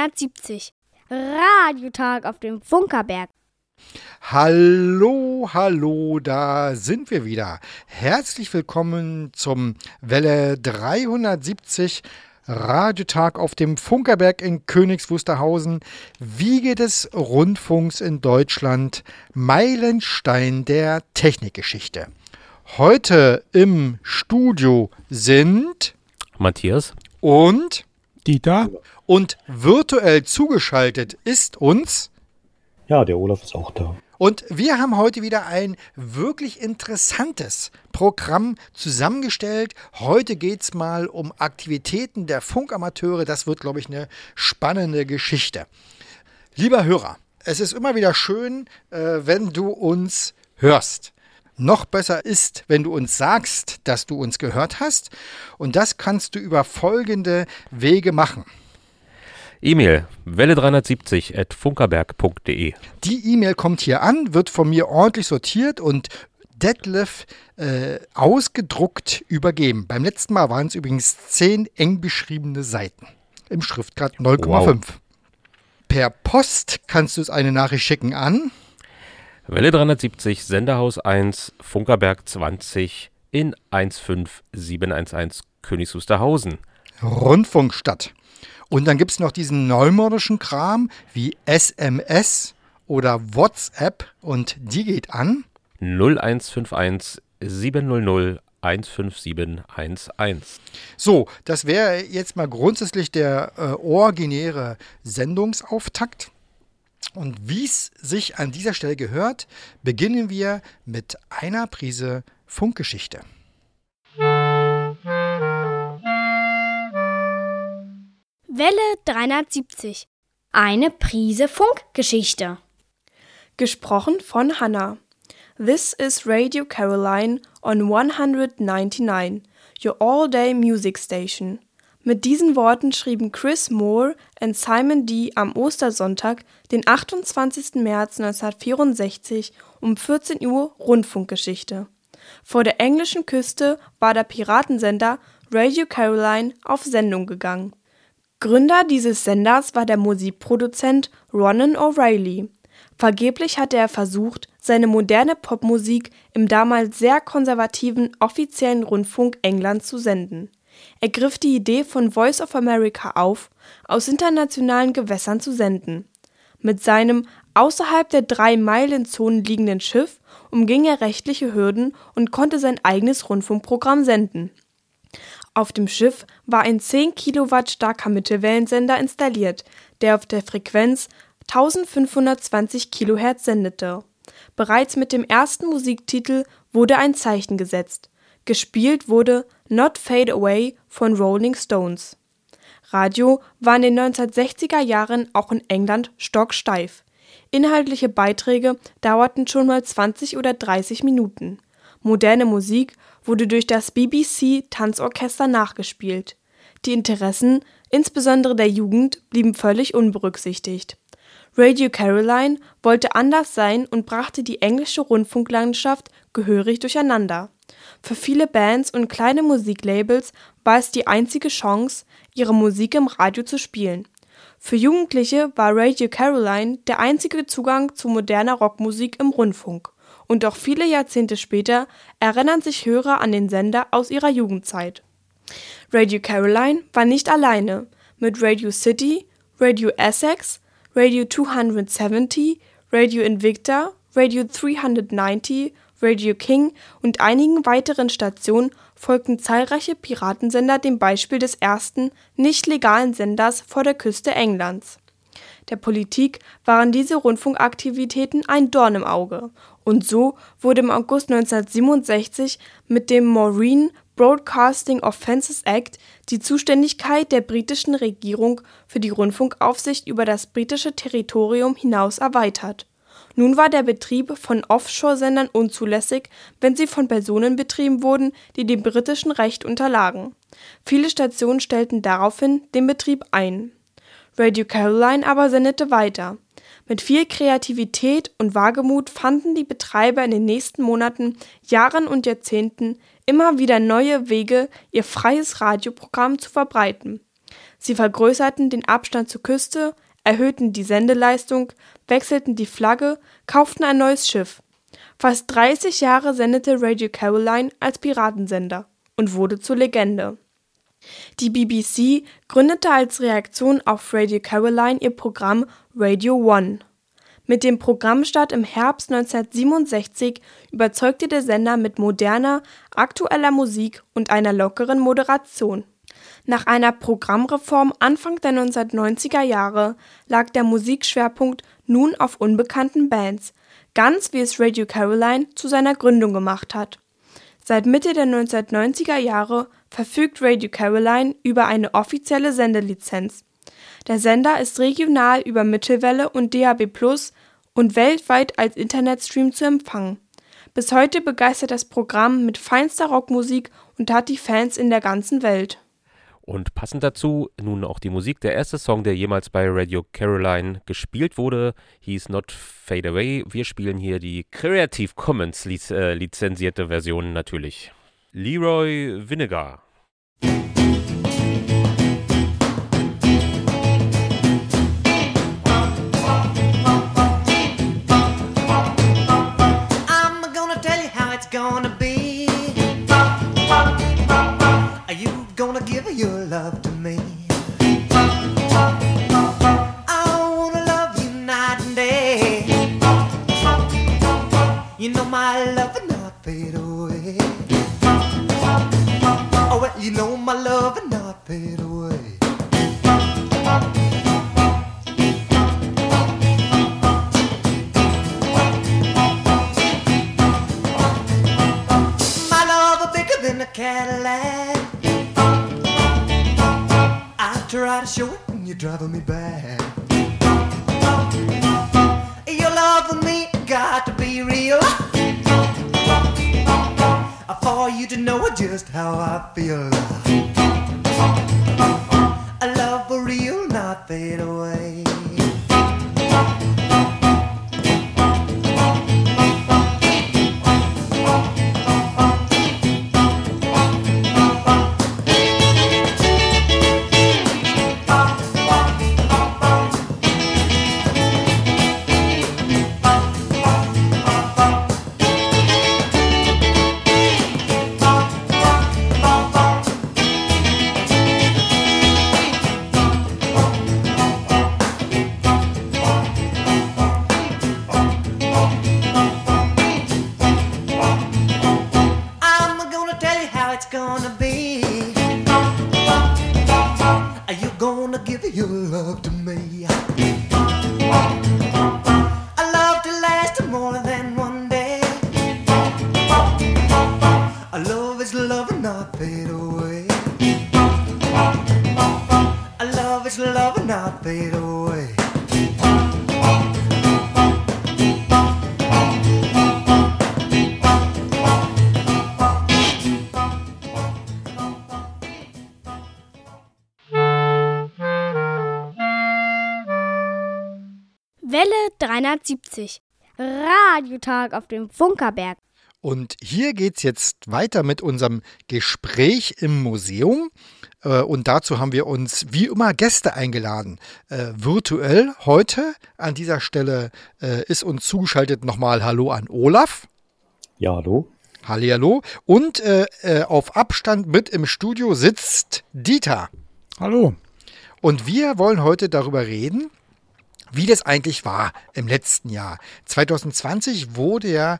Welle 370. Radiotag auf dem Funkerberg. Hallo, hallo, da sind wir wieder. Herzlich willkommen zum Welle 370 Radiotag auf dem Funkerberg in Königs Wiege des Rundfunks in Deutschland, Meilenstein der Technikgeschichte. Heute im Studio sind Matthias und Dieter und virtuell zugeschaltet ist uns ja, der Olaf ist auch da. Und wir haben heute wieder ein wirklich interessantes Programm zusammengestellt. Heute geht es mal um Aktivitäten der Funkamateure. Das wird, glaube ich, eine spannende Geschichte. Lieber Hörer, es ist immer wieder schön, äh, wenn du uns hörst. Noch besser ist, wenn du uns sagst, dass du uns gehört hast. Und das kannst du über folgende Wege machen. E-Mail welle370 at funkerberg.de. Die E-Mail kommt hier an, wird von mir ordentlich sortiert und Detlef äh, ausgedruckt übergeben. Beim letzten Mal waren es übrigens zehn eng beschriebene Seiten im Schriftgrad 0,5. Wow. Per Post kannst du es eine Nachricht schicken an Welle 370, Senderhaus 1, Funkerberg 20 in 15711 Königs Wusterhausen. Rundfunkstadt. Und dann gibt es noch diesen neumodischen Kram wie SMS oder WhatsApp und die geht an 0151 700 15711. So, das wäre jetzt mal grundsätzlich der äh, originäre Sendungsauftakt. Und wie es sich an dieser Stelle gehört, beginnen wir mit einer Prise Funkgeschichte. Welle 370. Eine Prise Funkgeschichte. Gesprochen von Hannah. This is Radio Caroline on 199, your all-day music station. Mit diesen Worten schrieben Chris Moore und Simon D. am Ostersonntag, den 28. März 1964 um 14 Uhr Rundfunkgeschichte. Vor der englischen Küste war der Piratensender Radio Caroline auf Sendung gegangen Gründer dieses Senders war der Musikproduzent Ronan O'Reilly. Vergeblich hatte er versucht, seine moderne Popmusik im damals sehr konservativen offiziellen Rundfunk Englands zu senden. Er griff die Idee von Voice of America auf, aus internationalen Gewässern zu senden. Mit seinem außerhalb der Drei-Meilen-Zone liegenden Schiff umging er rechtliche Hürden und konnte sein eigenes Rundfunkprogramm senden auf dem Schiff war ein 10 Kilowatt starker Mittelwellensender installiert, der auf der Frequenz 1520 kHz sendete. Bereits mit dem ersten Musiktitel wurde ein Zeichen gesetzt. Gespielt wurde Not Fade Away von Rolling Stones. Radio war in den 1960er Jahren auch in England stocksteif. Inhaltliche Beiträge dauerten schon mal 20 oder 30 Minuten. Moderne Musik wurde durch das BBC Tanzorchester nachgespielt. Die Interessen, insbesondere der Jugend, blieben völlig unberücksichtigt. Radio Caroline wollte anders sein und brachte die englische Rundfunklandschaft gehörig durcheinander. Für viele Bands und kleine Musiklabels war es die einzige Chance, ihre Musik im Radio zu spielen. Für Jugendliche war Radio Caroline der einzige Zugang zu moderner Rockmusik im Rundfunk und auch viele Jahrzehnte später erinnern sich Hörer an den Sender aus ihrer Jugendzeit. Radio Caroline war nicht alleine. Mit Radio City, Radio Essex, Radio 270, Radio Invicta, Radio 390, Radio King und einigen weiteren Stationen folgten zahlreiche Piratensender dem Beispiel des ersten nicht legalen Senders vor der Küste Englands. Der Politik waren diese Rundfunkaktivitäten ein Dorn im Auge und so wurde im August 1967 mit dem Marine Broadcasting Offences Act die Zuständigkeit der britischen Regierung für die Rundfunkaufsicht über das britische Territorium hinaus erweitert. Nun war der Betrieb von Offshore-Sendern unzulässig, wenn sie von Personen betrieben wurden, die dem britischen Recht unterlagen. Viele Stationen stellten daraufhin den Betrieb ein. Radio Caroline aber sendete weiter. Mit viel Kreativität und Wagemut fanden die Betreiber in den nächsten Monaten, Jahren und Jahrzehnten immer wieder neue Wege, ihr freies Radioprogramm zu verbreiten. Sie vergrößerten den Abstand zur Küste, erhöhten die Sendeleistung, wechselten die Flagge, kauften ein neues Schiff. Fast 30 Jahre sendete Radio Caroline als Piratensender und wurde zur Legende. Die BBC gründete als Reaktion auf Radio Caroline ihr Programm Radio One. Mit dem Programmstart im Herbst 1967 überzeugte der Sender mit moderner, aktueller Musik und einer lockeren Moderation. Nach einer Programmreform Anfang der 1990er Jahre lag der Musikschwerpunkt nun auf unbekannten Bands, ganz wie es Radio Caroline zu seiner Gründung gemacht hat. Seit Mitte der 1990er Jahre verfügt Radio Caroline über eine offizielle Sendelizenz. Der Sender ist regional über Mittelwelle und DAB+ und weltweit als Internetstream zu empfangen. Bis heute begeistert das Programm mit feinster Rockmusik und hat die Fans in der ganzen Welt. Und passend dazu nun auch die Musik. Der erste Song, der jemals bei Radio Caroline gespielt wurde, hieß Not Fade Away. Wir spielen hier die Creative Commons äh, lizenzierte Version natürlich. Leroy Vinegar. Love to me. I wanna love you night and day. You know my love will not fade away. Oh, well, you know my love will not fade away. My love is bigger than a Cadillac show and you're driving me back. Your love for me got to be real. For you to know just how I feel. A love for real, not fade away. Radiotag auf dem Funkerberg. Und hier geht es jetzt weiter mit unserem Gespräch im Museum. Äh, und dazu haben wir uns wie immer Gäste eingeladen. Äh, virtuell heute an dieser Stelle äh, ist uns zugeschaltet nochmal Hallo an Olaf. Ja, hallo. Hallihallo. Und äh, äh, auf Abstand mit im Studio sitzt Dieter. Hallo. Und wir wollen heute darüber reden, wie das eigentlich war im letzten Jahr. 2020 wurde ja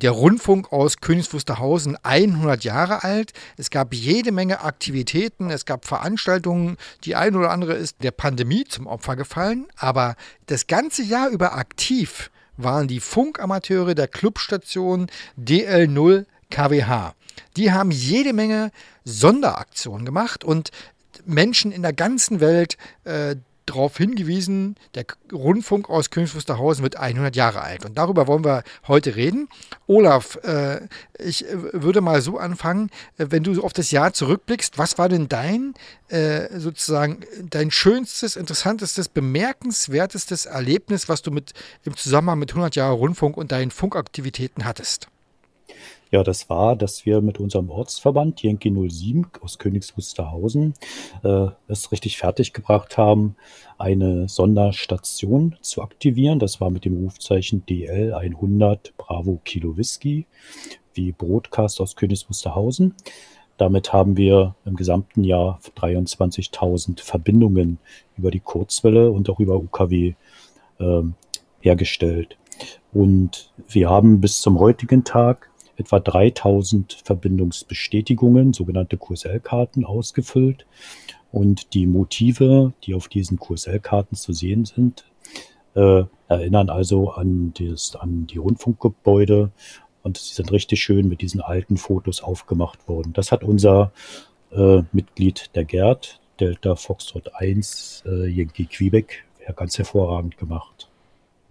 der Rundfunk aus Königs Wusterhausen 100 Jahre alt. Es gab jede Menge Aktivitäten, es gab Veranstaltungen. Die eine oder andere ist der Pandemie zum Opfer gefallen, aber das ganze Jahr über aktiv waren die Funkamateure der Clubstation DL0 KWH. Die haben jede Menge Sonderaktionen gemacht und Menschen in der ganzen Welt äh, darauf hingewiesen, der Rundfunk aus Königs Wusterhausen wird 100 Jahre alt. Und darüber wollen wir heute reden. Olaf, äh, ich äh, würde mal so anfangen, äh, wenn du auf das Jahr zurückblickst, was war denn dein, äh, sozusagen, dein schönstes, interessantestes, bemerkenswertestes Erlebnis, was du mit, im Zusammenhang mit 100 Jahre Rundfunk und deinen Funkaktivitäten hattest? Ja, das war, dass wir mit unserem Ortsverband Yankee 07 aus Königs Wusterhausen äh, es richtig fertiggebracht haben, eine Sonderstation zu aktivieren. Das war mit dem Rufzeichen DL 100 Bravo Kilo Whisky, wie Broadcast aus Königs Wusterhausen. Damit haben wir im gesamten Jahr 23.000 Verbindungen über die Kurzwelle und auch über UKW äh, hergestellt. Und wir haben bis zum heutigen Tag etwa 3000 Verbindungsbestätigungen, sogenannte QSL-Karten, ausgefüllt. Und die Motive, die auf diesen QSL-Karten zu sehen sind, äh, erinnern also an, das, an die Rundfunkgebäude. Und sie sind richtig schön mit diesen alten Fotos aufgemacht worden. Das hat unser äh, Mitglied der Gerd, Delta Foxtrot 1, äh, Yankee Quebec, ganz hervorragend gemacht.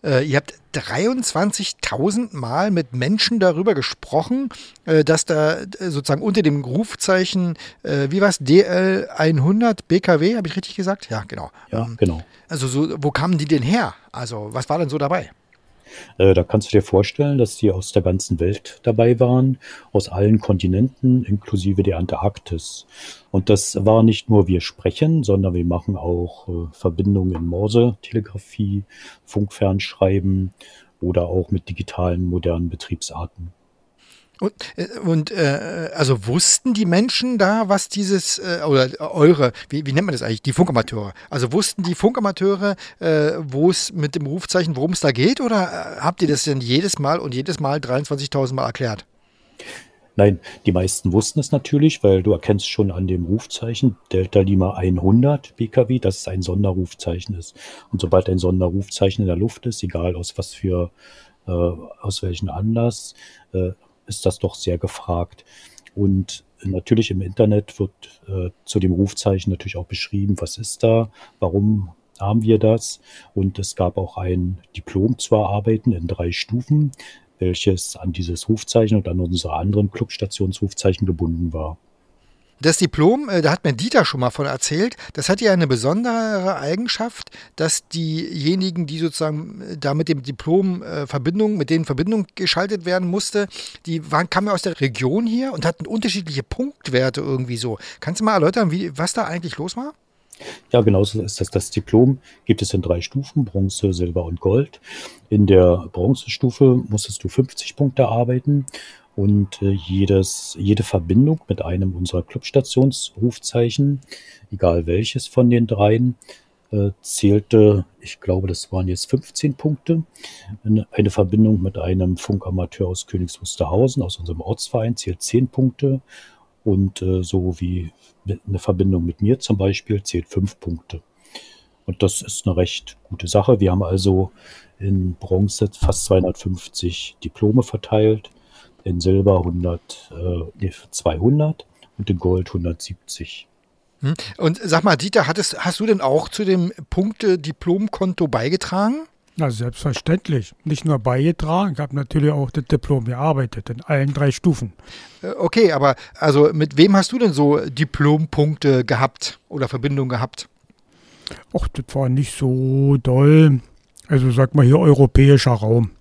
Äh, ihr habt 23.000 Mal mit Menschen darüber gesprochen, äh, dass da äh, sozusagen unter dem Rufzeichen, äh, wie war es, DL 100 BKW, habe ich richtig gesagt? Ja, genau. Ja, ähm, genau. Also so, wo kamen die denn her? Also was war denn so dabei? Äh, da kannst du dir vorstellen, dass die aus der ganzen Welt dabei waren, aus allen Kontinenten, inklusive der Antarktis. Und das war nicht nur wir sprechen, sondern wir machen auch äh, Verbindungen in Morse-Telegrafie, Funkfernschreiben oder auch mit digitalen modernen Betriebsarten. Und, äh, und äh, also wussten die Menschen da, was dieses, äh, oder eure, wie, wie nennt man das eigentlich, die Funkamateure? Also wussten die Funkamateure, äh, wo es mit dem Rufzeichen, worum es da geht, oder äh, habt ihr das denn jedes Mal und jedes Mal 23.000 Mal erklärt? Nein, die meisten wussten es natürlich, weil du erkennst schon an dem Rufzeichen Delta Lima 100 BKW, dass es ein Sonderrufzeichen ist. Und sobald ein Sonderrufzeichen in der Luft ist, egal aus was für, äh, aus welchem Anlass, äh, ist das doch sehr gefragt. Und natürlich im Internet wird äh, zu dem Rufzeichen natürlich auch beschrieben, was ist da, warum haben wir das. Und es gab auch ein Diplom zu erarbeiten in drei Stufen, welches an dieses Rufzeichen und an unsere anderen Clubstationsrufzeichen gebunden war. Das Diplom, äh, da hat mir Dieter schon mal von erzählt, das hat ja eine besondere Eigenschaft, dass diejenigen, die sozusagen äh, da mit dem Diplom äh, Verbindung, mit denen Verbindung geschaltet werden musste, die waren, kamen ja aus der Region hier und hatten unterschiedliche Punktwerte irgendwie so. Kannst du mal erläutern, wie, was da eigentlich los war? Ja, genauso ist das. Das Diplom gibt es in drei Stufen, Bronze, Silber und Gold. In der Bronzestufe musstest du 50 Punkte arbeiten und äh, jedes, jede Verbindung mit einem unserer Clubstationsrufzeichen, egal welches von den dreien, äh, zählte, ich glaube, das waren jetzt 15 Punkte. Eine, Verbindung mit einem Funkamateur aus Königs Wusterhausen, aus unserem Ortsverein, zählt 10 Punkte. Und äh, so wie eine Verbindung mit mir zum Beispiel zählt 5 Punkte. Und das ist eine recht gute Sache. Wir haben also in Bronze fast 250 Diplome verteilt in Silber 100, äh, 200 und in Gold 170. Hm. Und sag mal, Dieter, hattest, hast du denn auch zu dem Punkte-Diplomkonto beigetragen? Na, selbstverständlich. Nicht nur beigetragen, ich habe natürlich auch das Diplom gearbeitet, in allen drei Stufen. Äh, okay, aber also mit wem hast du denn so Diplompunkte gehabt oder Verbindung gehabt? Ach, das war nicht so doll. Also sag mal hier europäischer Raum.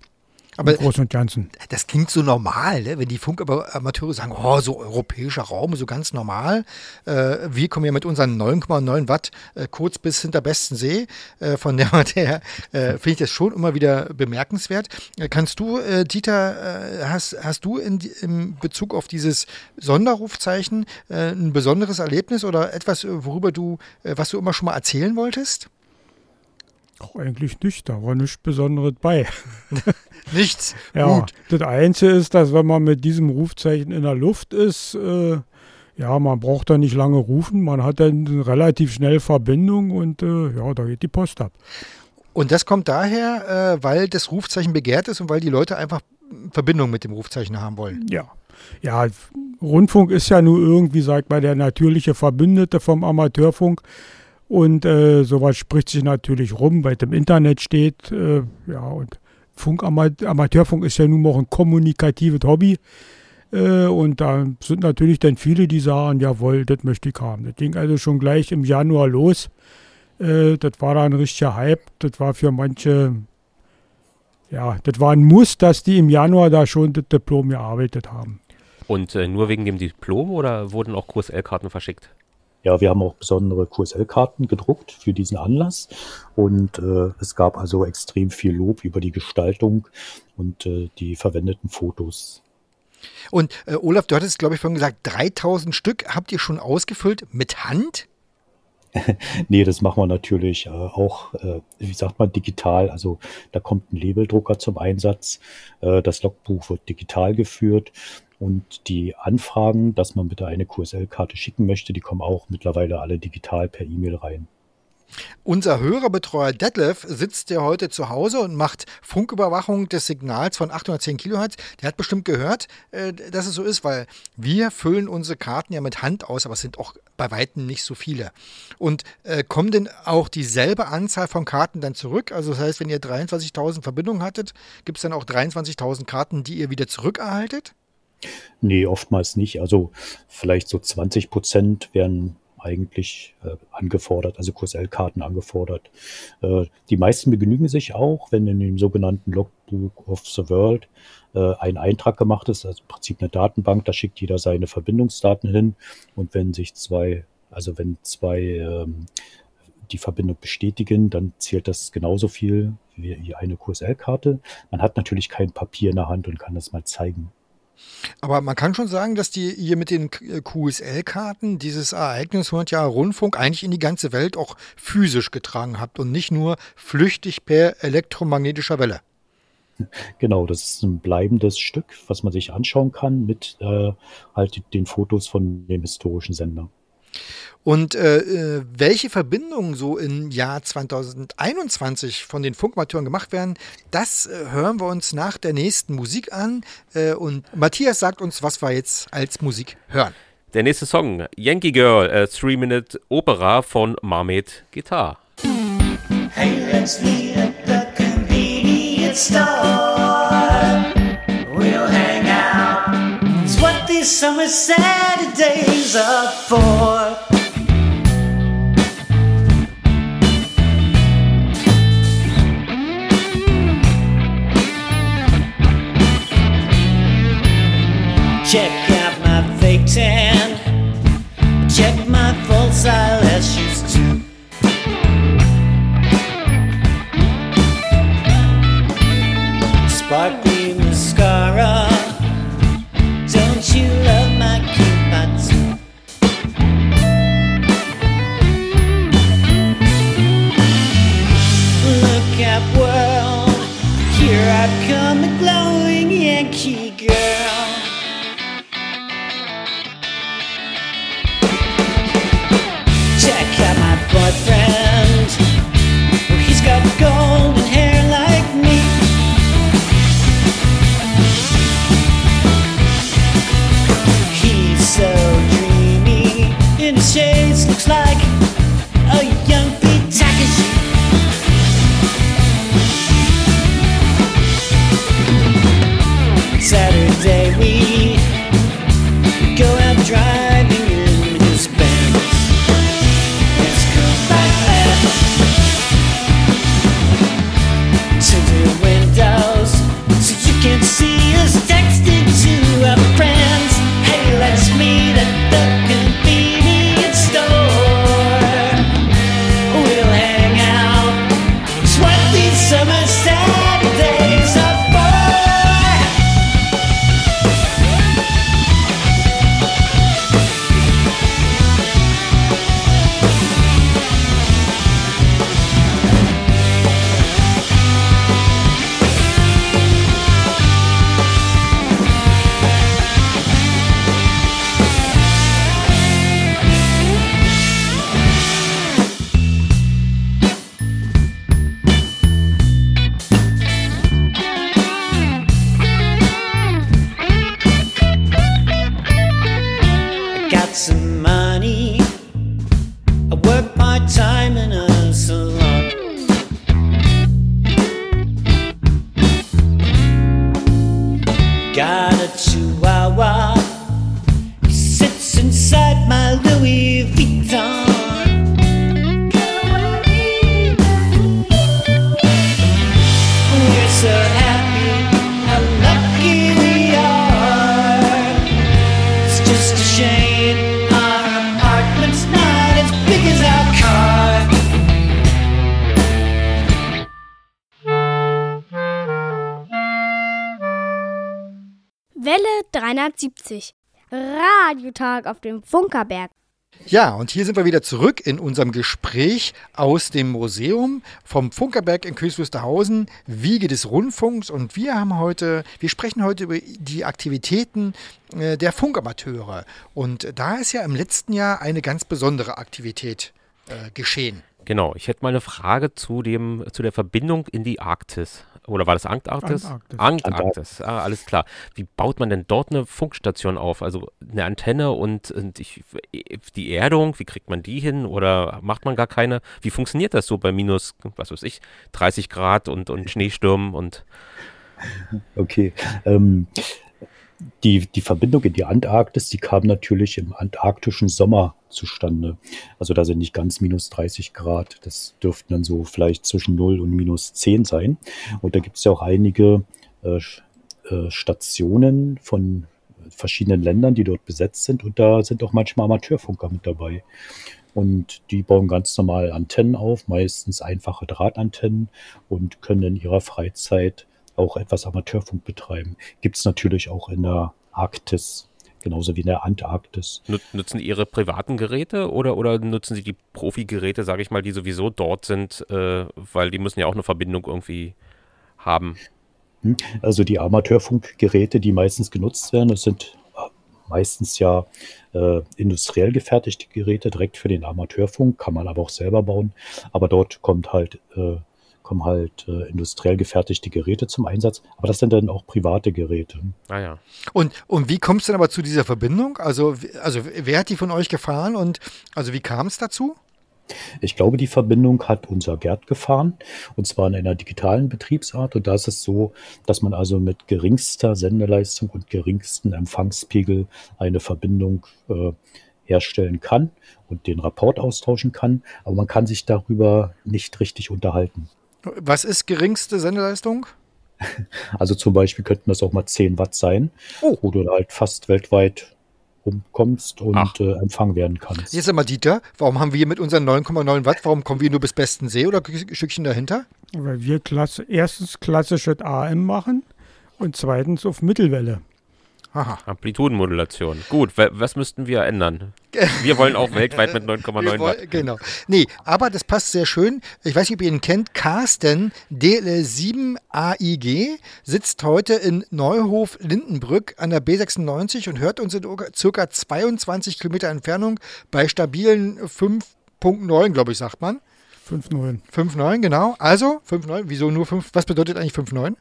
Aber im Großen und Ganzen. Das klingt so normal, ne? wenn die Funkamateure sagen, oh, so europäischer Raum, so ganz normal. Äh, wir kommen ja mit unseren 9,9 Watt äh, kurz bis hinter besten See. Äh, von der her äh, finde ich das schon immer wieder bemerkenswert. Äh, kannst du, äh, Dieter, hast, hast du in, in Bezug auf dieses Sonderrufzeichen ein besonderes Erlebnis oder etwas, worüber du, was du immer schon mal erzählen wolltest? Ach, eigentlich nicht, da war nichts Besonderes bei. Nichts. Ja, Gut. das Einzige ist, dass wenn man mit diesem Rufzeichen in der Luft ist, äh, ja, man braucht da nicht lange rufen, man hat dann relativ schnell Verbindung und äh, ja, da geht die Post ab. Und das kommt daher, äh, weil das Rufzeichen begehrt ist und weil die Leute einfach Verbindung mit dem Rufzeichen haben wollen. Ja. Ja, Rundfunk ist ja nur irgendwie, sagt man, der natürliche Verbündete vom Amateurfunk. Und äh, sowas spricht sich natürlich rum, weil es im Internet steht. Äh, ja, und Funk, Amateurfunk ist ja nun auch ein kommunikatives Hobby. Äh, und da sind natürlich dann viele, die sagen, jawohl, das möchte ich haben. Das ging also schon gleich im Januar los. Äh, das war da ein richtiger Hype. Das war für manche, ja, das war ein Muss, dass die im Januar da schon das Diplom gearbeitet haben. Und äh, nur wegen dem Diplom oder wurden auch QSL-Karten verschickt? Ja, wir haben auch besondere QSL-Karten gedruckt für diesen Anlass und äh, es gab also extrem viel Lob über die Gestaltung und äh, die verwendeten Fotos. Und äh, Olaf, du hattest, glaube ich, vorhin gesagt, 3000 Stück habt ihr schon ausgefüllt mit Hand? nee, das machen wir natürlich äh, auch, äh, wie sagt man, digital. Also da kommt ein Labeldrucker zum Einsatz. Äh, das Logbuch wird digital geführt und die Anfragen, dass man bitte eine QSL-Karte schicken möchte, die kommen auch mittlerweile alle digital per E-Mail rein. Unser Hörerbetreuer Detlef sitzt ja heute zu Hause und macht Funküberwachung des Signals von 810 Kilohertz. Der hat bestimmt gehört, äh, dass es so ist, weil wir füllen unsere Karten ja mit Hand aus, aber es sind auch bei Weitem nicht so viele. Und äh, kommen denn auch dieselbe Anzahl von Karten dann zurück? Also das heißt, wenn ihr 23.000 Verbindungen hattet, gibt es dann auch 23.000 Karten, die ihr wieder zurückerhaltet? Nee, oftmals nicht. Also vielleicht so 20 Prozent werden eigentlich äh, angefordert, also QSL-Karten angefordert. Äh, die meisten begnügen sich auch, wenn in dem sogenannten Logbook of the World äh, ein Eintrag gemacht ist, also im Prinzip eine Datenbank, da schickt jeder seine Verbindungsdaten hin und wenn sich zwei, also wenn zwei ähm, die Verbindung bestätigen, dann zählt das genauso viel wie eine QSL-Karte. Man hat natürlich kein Papier in der Hand und kann das mal zeigen. Aber man kann schon sagen, dass die ihr mit den QSL-Karten dieses Ereignis 100 Jahre Rundfunk eigentlich in die ganze Welt auch physisch getragen habt und nicht nur flüchtig per elektromagnetischer Welle. Genau, das ist ein bleibendes Stück, was man sich anschauen kann mit äh, halt den Fotos von dem historischen Sender. Und äh, äh, welche Verbindungen so im Jahr 2021 von den Funkmateuren gemacht werden, das äh, hören wir uns nach der nächsten Musik an. Äh, und Matthias sagt uns, was wir jetzt als Musik hören. Der nächste Song, Yankee Girl, a Three-Minute Opera von Marmet Guitar. Hey, let's meet at the convenience store. We'll hang out. It's what these summer Saturdays are for. Check my full size. day we Radiotag auf dem Funkerberg. Ja, und hier sind wir wieder zurück in unserem Gespräch aus dem Museum vom Funkerberg in Königs Wusterhausen, Wiege des Rundfunks. Und wir haben heute, wir sprechen heute über die Aktivitäten äh, der Funkamateure. Und da ist ja im letzten Jahr eine ganz besondere Aktivität äh, geschehen. Genau, ich hätte mal eine Frage zu, dem, zu der Verbindung in die Arktis. Oder war das Antarktis? Antarktis. Antarktis, ah, alles klar. Wie baut man denn dort eine Funkstation auf? Also eine Antenne und, und ich, die Erdung, wie kriegt man die hin? Oder macht man gar keine? Wie funktioniert das so bei minus, was weiß ich, 30 Grad und, und Schneestürmen und Okay. Ähm, die, die Verbindung in die Antarktis, die kam natürlich im antarktischen Sommer zustande. Also da sind nicht ganz minus 30 Grad. Das dürften dann so vielleicht zwischen 0 und minus 10 sein. Und da gibt es ja auch einige äh, äh, Stationen von verschiedenen Ländern, die dort besetzt sind. Und da sind auch manchmal Amateurfunker mit dabei. Und die bauen ganz normal Antennen auf, meistens einfache Drahtantennen und können in ihrer Freizeit auch etwas Amateurfunk betreiben. Gibt es natürlich auch in der Arktis, genauso wie in der Antarktis. nut- nutzen ihre privaten Geräte oder, oder nutzen sie die Profi-Geräte, sage ich mal, die sowieso dort sind, äh, weil die müssen ja auch eine Verbindung irgendwie haben. Hm? Also die Amateurfunkgeräte, die meistens genutzt werden, das sind äh, meistens ja äh, industriell gefertigte Geräte direkt für den Amateurfunk, kann man aber auch selber bauen. Aber dort kommt halt, äh, kommen halt äh, industriell gefertigte Geräte zum Einsatz. Aber das sind dann auch private Geräte. Ah ja. Und, und wie kommst du denn aber zu dieser Verbindung? Also, also wer hat die von euch gefahren und also wie kam es dazu? Ich glaube, die Verbindung hat unser Gerd gefahren, und zwar in einer digitalen Betriebsart. Und da ist es so, dass man also mit geringster Sendeleistung und geringsten Empfangspegel eine Verbindung äh, herstellen kann und den Rapport austauschen kann. Aber man kann sich darüber nicht richtig unterhalten. Was ist geringste Sendeleistung? Also zum Beispiel könnten das auch mal 10 Watt sein, Oh. wo du halt fast weltweit rumkommst und äh, empfangen werden kannst. Jetzt einmal Dieter, warum haben wir mit unseren 9,9 Watt, warum kommen wir nur bis besten See oder ein Stückchen dahinter? Weil wir klasse, erstens klassisches AM machen und zweitens auf Mittelwelle. Aha. Amplitudenmodulation. Gut, wa- was müssten wir ändern? Wir wollen auch weltweit mit 9,9 Wir Watt. Genau. Nee, aber das passt sehr schön. Ich weiß nicht, ob ihr ihn kennt. Carsten DL7AIG sitzt heute in Neuhof-Lindenbrück an der B96 und hört uns in circa 22 Kilometer Entfernung bei stabilen 5.9, glaube ich, sagt man. 5.9. 5.9, genau. Also 5.9. Wieso nur 5? Was bedeutet eigentlich 5.9?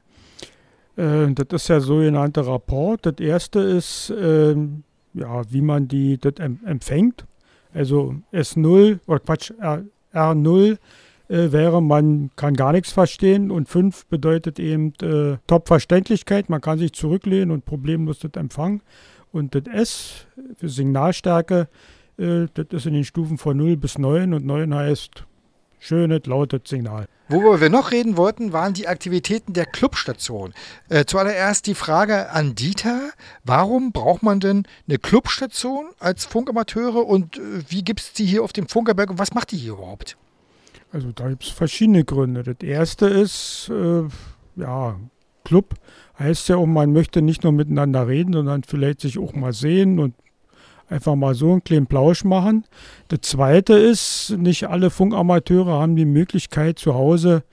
Äh, das ist der sogenannte Rapport. Das erste ist, ähm, ja, wie man die das em empfängt. Also S0 oder Quatsch, R, R0 äh, wäre, man kann gar nichts verstehen und 5 bedeutet eben äh, Top-Verständlichkeit. Man kann sich zurücklehnen und problemlos das empfangen. Und das S für Signalstärke, äh, das ist in den Stufen von 0 bis 9 und 9 heißt schönes, lautes Signal. Worüber wir noch reden wollten, waren die Aktivitäten der Clubstation. Äh, zuallererst die Frage an Dieter, warum braucht man denn eine Clubstation als Funkamateure und äh, wie gibt es die hier auf dem Funkerberg und was macht die hier überhaupt? Also da gibt es verschiedene Gründe. Das erste ist, äh, ja, Club heißt ja auch, man möchte nicht nur miteinander reden, sondern vielleicht sich auch mal sehen und einfach mal so einen kleinen Plausch machen. Das zweite ist, nicht alle Funkamateure haben die Möglichkeit, zu Hause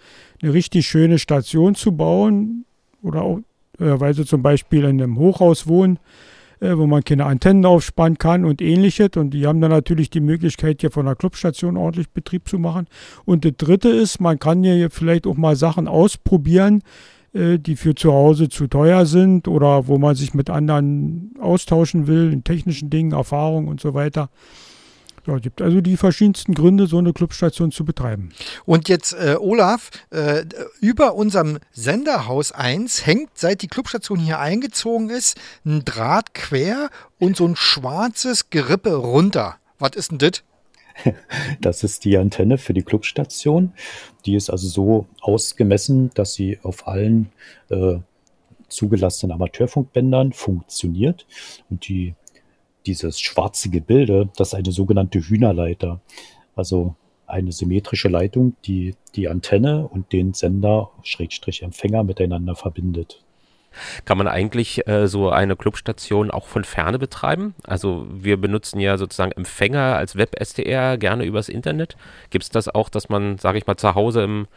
eine richtig schöne Station zu bauen oder auch, äh, weil sie zum Beispiel in einem Hochhaus wohnen, äh, wo man keine Antennen aufspannen kann und ähnliches. Und die haben dann natürlich die Möglichkeit, hier von der Clubstation ordentlich Betrieb zu machen. Und das dritte ist, man kann hier vielleicht auch mal Sachen ausprobieren, die für zu Hause zu teuer sind oder wo man sich mit anderen austauschen will, in technischen Dingen, Erfahrungen und so weiter. Ja, gibt also die verschiedensten Gründe, so eine Clubstation zu betreiben. Und jetzt, äh, Olaf, äh, über unserem Senderhaus 1 hängt, seit die Clubstation hier eingezogen ist, ein Draht quer und so ein schwarzes Gerippe runter. Was ist denn das? Das ist die Antenne für die Clubstation. Die ist also so ausgemessen, dass sie auf allen äh, zugelassenen Amateurfunkbändern funktioniert. Und die, dieses schwarze Gebilde, das ist eine sogenannte Hühnerleiter. Also eine symmetrische Leitung, die die Antenne und den Sender, Schrägstrich Empfänger, miteinander verbindet. Kann man eigentlich äh, so eine Clubstation auch von ferne betreiben? Also wir benutzen ja sozusagen Empfänger als Web-SDR gerne übers Internet. Gibt es das auch, dass man, sage ich mal, zu Hause im,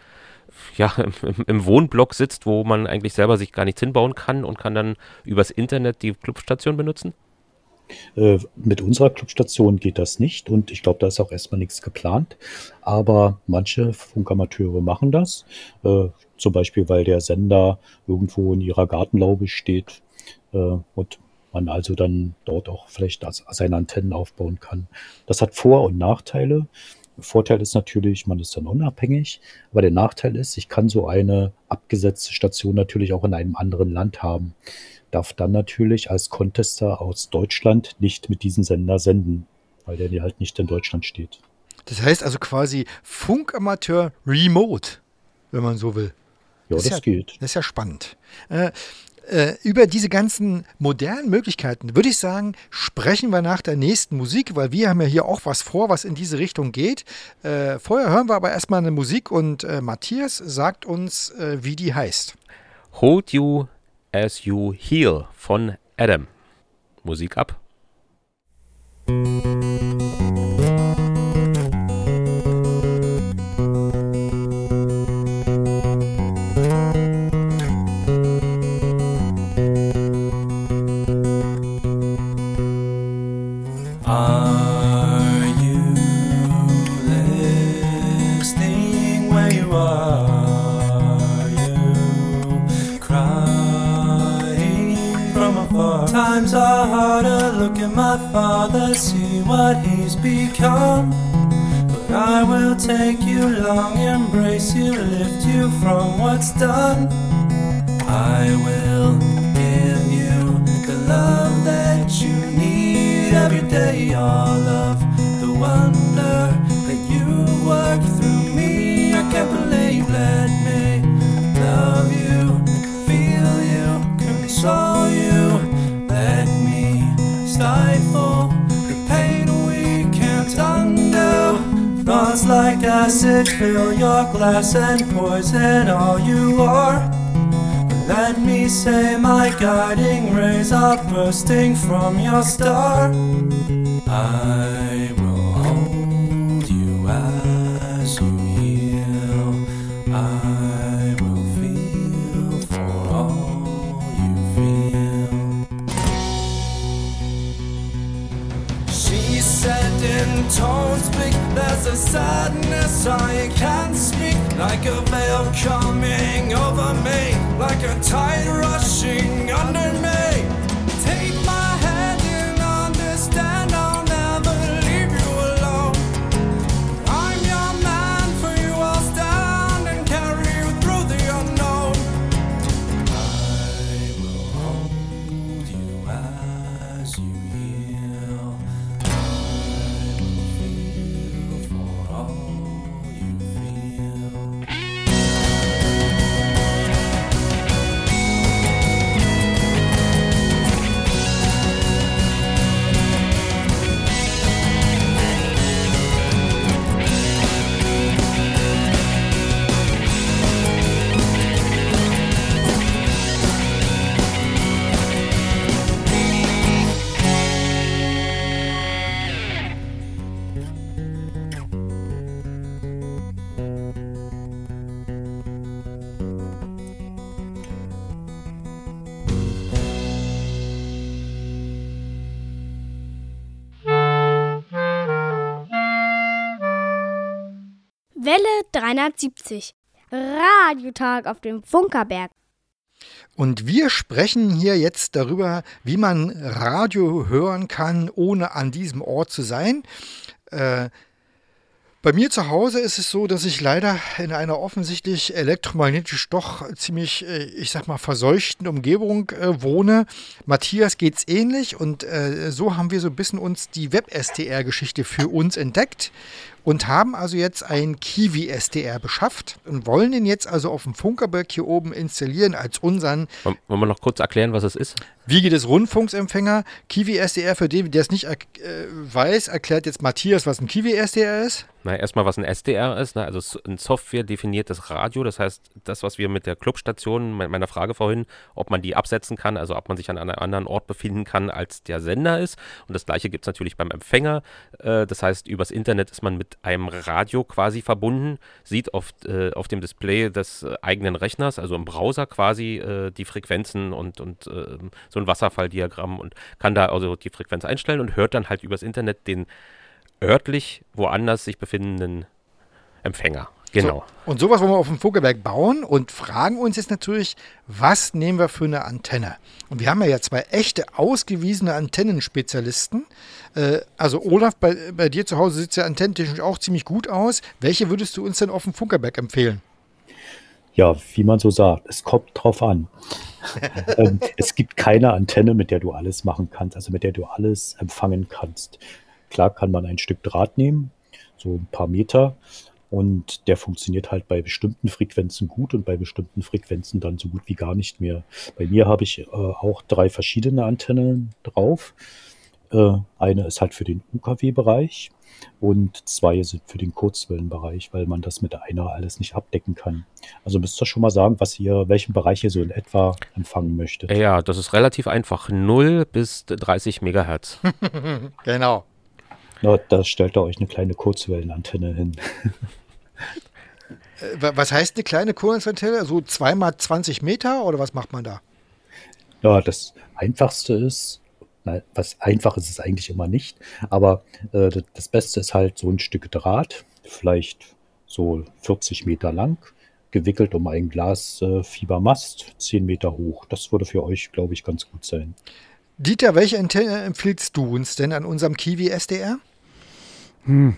ja, im, im, Wohnblock sitzt, wo man eigentlich selber sich gar nichts hinbauen kann und kann dann übers Internet die Clubstation benutzen? Äh, mit unserer Clubstation geht das nicht und ich glaube, da ist auch erstmal nichts geplant. Aber manche Funkamateure machen das. Äh, zum Beispiel, weil der Sender irgendwo in ihrer Gartenlaube steht äh, und man also dann dort auch vielleicht seine Antennen aufbauen kann. Das hat Vor- und Nachteile. Vorteil ist natürlich, man ist dann unabhängig, aber der Nachteil ist, ich kann so eine abgesetzte Station natürlich auch in einem anderen Land haben darf dann natürlich als Contester aus Deutschland nicht mit diesem Sender senden, weil der halt nicht in Deutschland steht. Das heißt also quasi Funkamateur Remote, wenn man so will. Ja, das, das ja, geht. Das ist ja spannend. Äh, äh, über diese ganzen modernen Möglichkeiten würde ich sagen, sprechen wir nach der nächsten Musik, weil wir haben ja hier auch was vor, was in diese Richtung geht. Äh, vorher hören wir aber erstmal eine Musik und äh, Matthias sagt uns, äh, wie die heißt. Hold You As You Heal von Adam. Musik ab. Times my father, see what he's become. But I will take you long, embrace you, lift you from what's done. I will give you the love that you need every day, all of the wonder that you work Thoughts like acid fill your glass and poison all you are. Let me say my guiding rays are bursting from your star. I tones big, there's a sadness I can't speak. Like a veil coming over me, like a tide rushing under me. 370. Radiotag auf dem Funkerberg. Und wir sprechen hier jetzt darüber, wie man Radio hören kann, ohne an diesem Ort zu sein. Äh, bei mir zu Hause ist es so, dass ich leider in einer offensichtlich elektromagnetisch doch ziemlich, äh, ich sag mal, verseuchten Umgebung äh, wohne. Matthias geht's ähnlich und äh, so haben wir so ein bisschen uns die Web-STR-Geschichte für uns entdeckt. Und haben also jetzt einen Kiwi SDR beschafft und wollen den jetzt also auf dem Funkerberg hier oben installieren als unseren Wollen wir noch kurz erklären, was es ist? Wiege des Rundfunksempfänger. Kiwi SDR, für den, der es nicht er äh, weiß, erklärt jetzt Matthias, was ein Kiwi SDR ist. Na, erstmal, was ein SDR ist, ne? also ein software-definiertes Radio. Das heißt, das, was wir mit der Clubstation, me- meiner Frage vorhin, ob man die absetzen kann, also ob man sich an einem anderen Ort befinden kann, als der Sender ist. Und das gleiche gibt es natürlich beim Empfänger. Äh, das heißt, übers Internet ist man mit einem Radio quasi verbunden, sieht auf, äh, auf dem Display des äh, eigenen Rechners, also im Browser quasi, die Frequenzen und, und äh, so ein Wasserfalldiagramm und kann da also die Frequenz einstellen und hört dann halt übers Internet den örtlich woanders sich befindenden Empfänger. Genau. So, und sowas wollen wir auf dem Funkerberg bauen und fragen uns jetzt natürlich, was nehmen wir für eine Antenne? Und wir haben ja, ja zwei echte ausgewiesene Antennenspezialisten. Äh, also Olaf, bei, bei dir zu Hause sieht es ja antennentechnisch auch ziemlich gut aus. Welche würdest du uns denn auf dem Funkerberg empfehlen? Ja, wie man so sagt, es kommt drauf an. ähm, es gibt keine Antenne, mit der du alles machen kannst, also mit der du alles empfangen kannst. Klar kann man ein Stück Draht nehmen, so ein paar Meter, und der funktioniert halt bei bestimmten Frequenzen gut und bei bestimmten Frequenzen dann so gut wie gar nicht mehr. Bei mir habe ich äh, auch drei verschiedene Antennen drauf. Äh, eine ist halt für den UKW-Bereich und zwei sind für den Kurzwellenbereich, weil man das mit einer alles nicht abdecken kann. Also müsst ihr schon mal sagen, was ihr, welchen Bereich ihr so in etwa empfangen möchtet. Ja, das ist relativ einfach. 0 bis 30 Megahertz. Genau. Na, da stellt ihr euch eine kleine Kurzwellenantenne hin. Äh, wa- was heißt eine kleine Kurzwellenantenne? So zweimal 20 Meter oder was macht man da? Ja, das Einfachste ist, was einfach ist es eigentlich immer nicht, aber äh, das- Beste ist halt so ein Stück Draht, vielleicht so 40 Meter lang, gewickelt um ein Glas äh, Fiebermast, 10 Meter hoch. Das würde für euch, glaube ich, ganz gut sein. Dieter, welche Antenne empfiehlst du uns denn an unserem Kiwi SDR? Hm.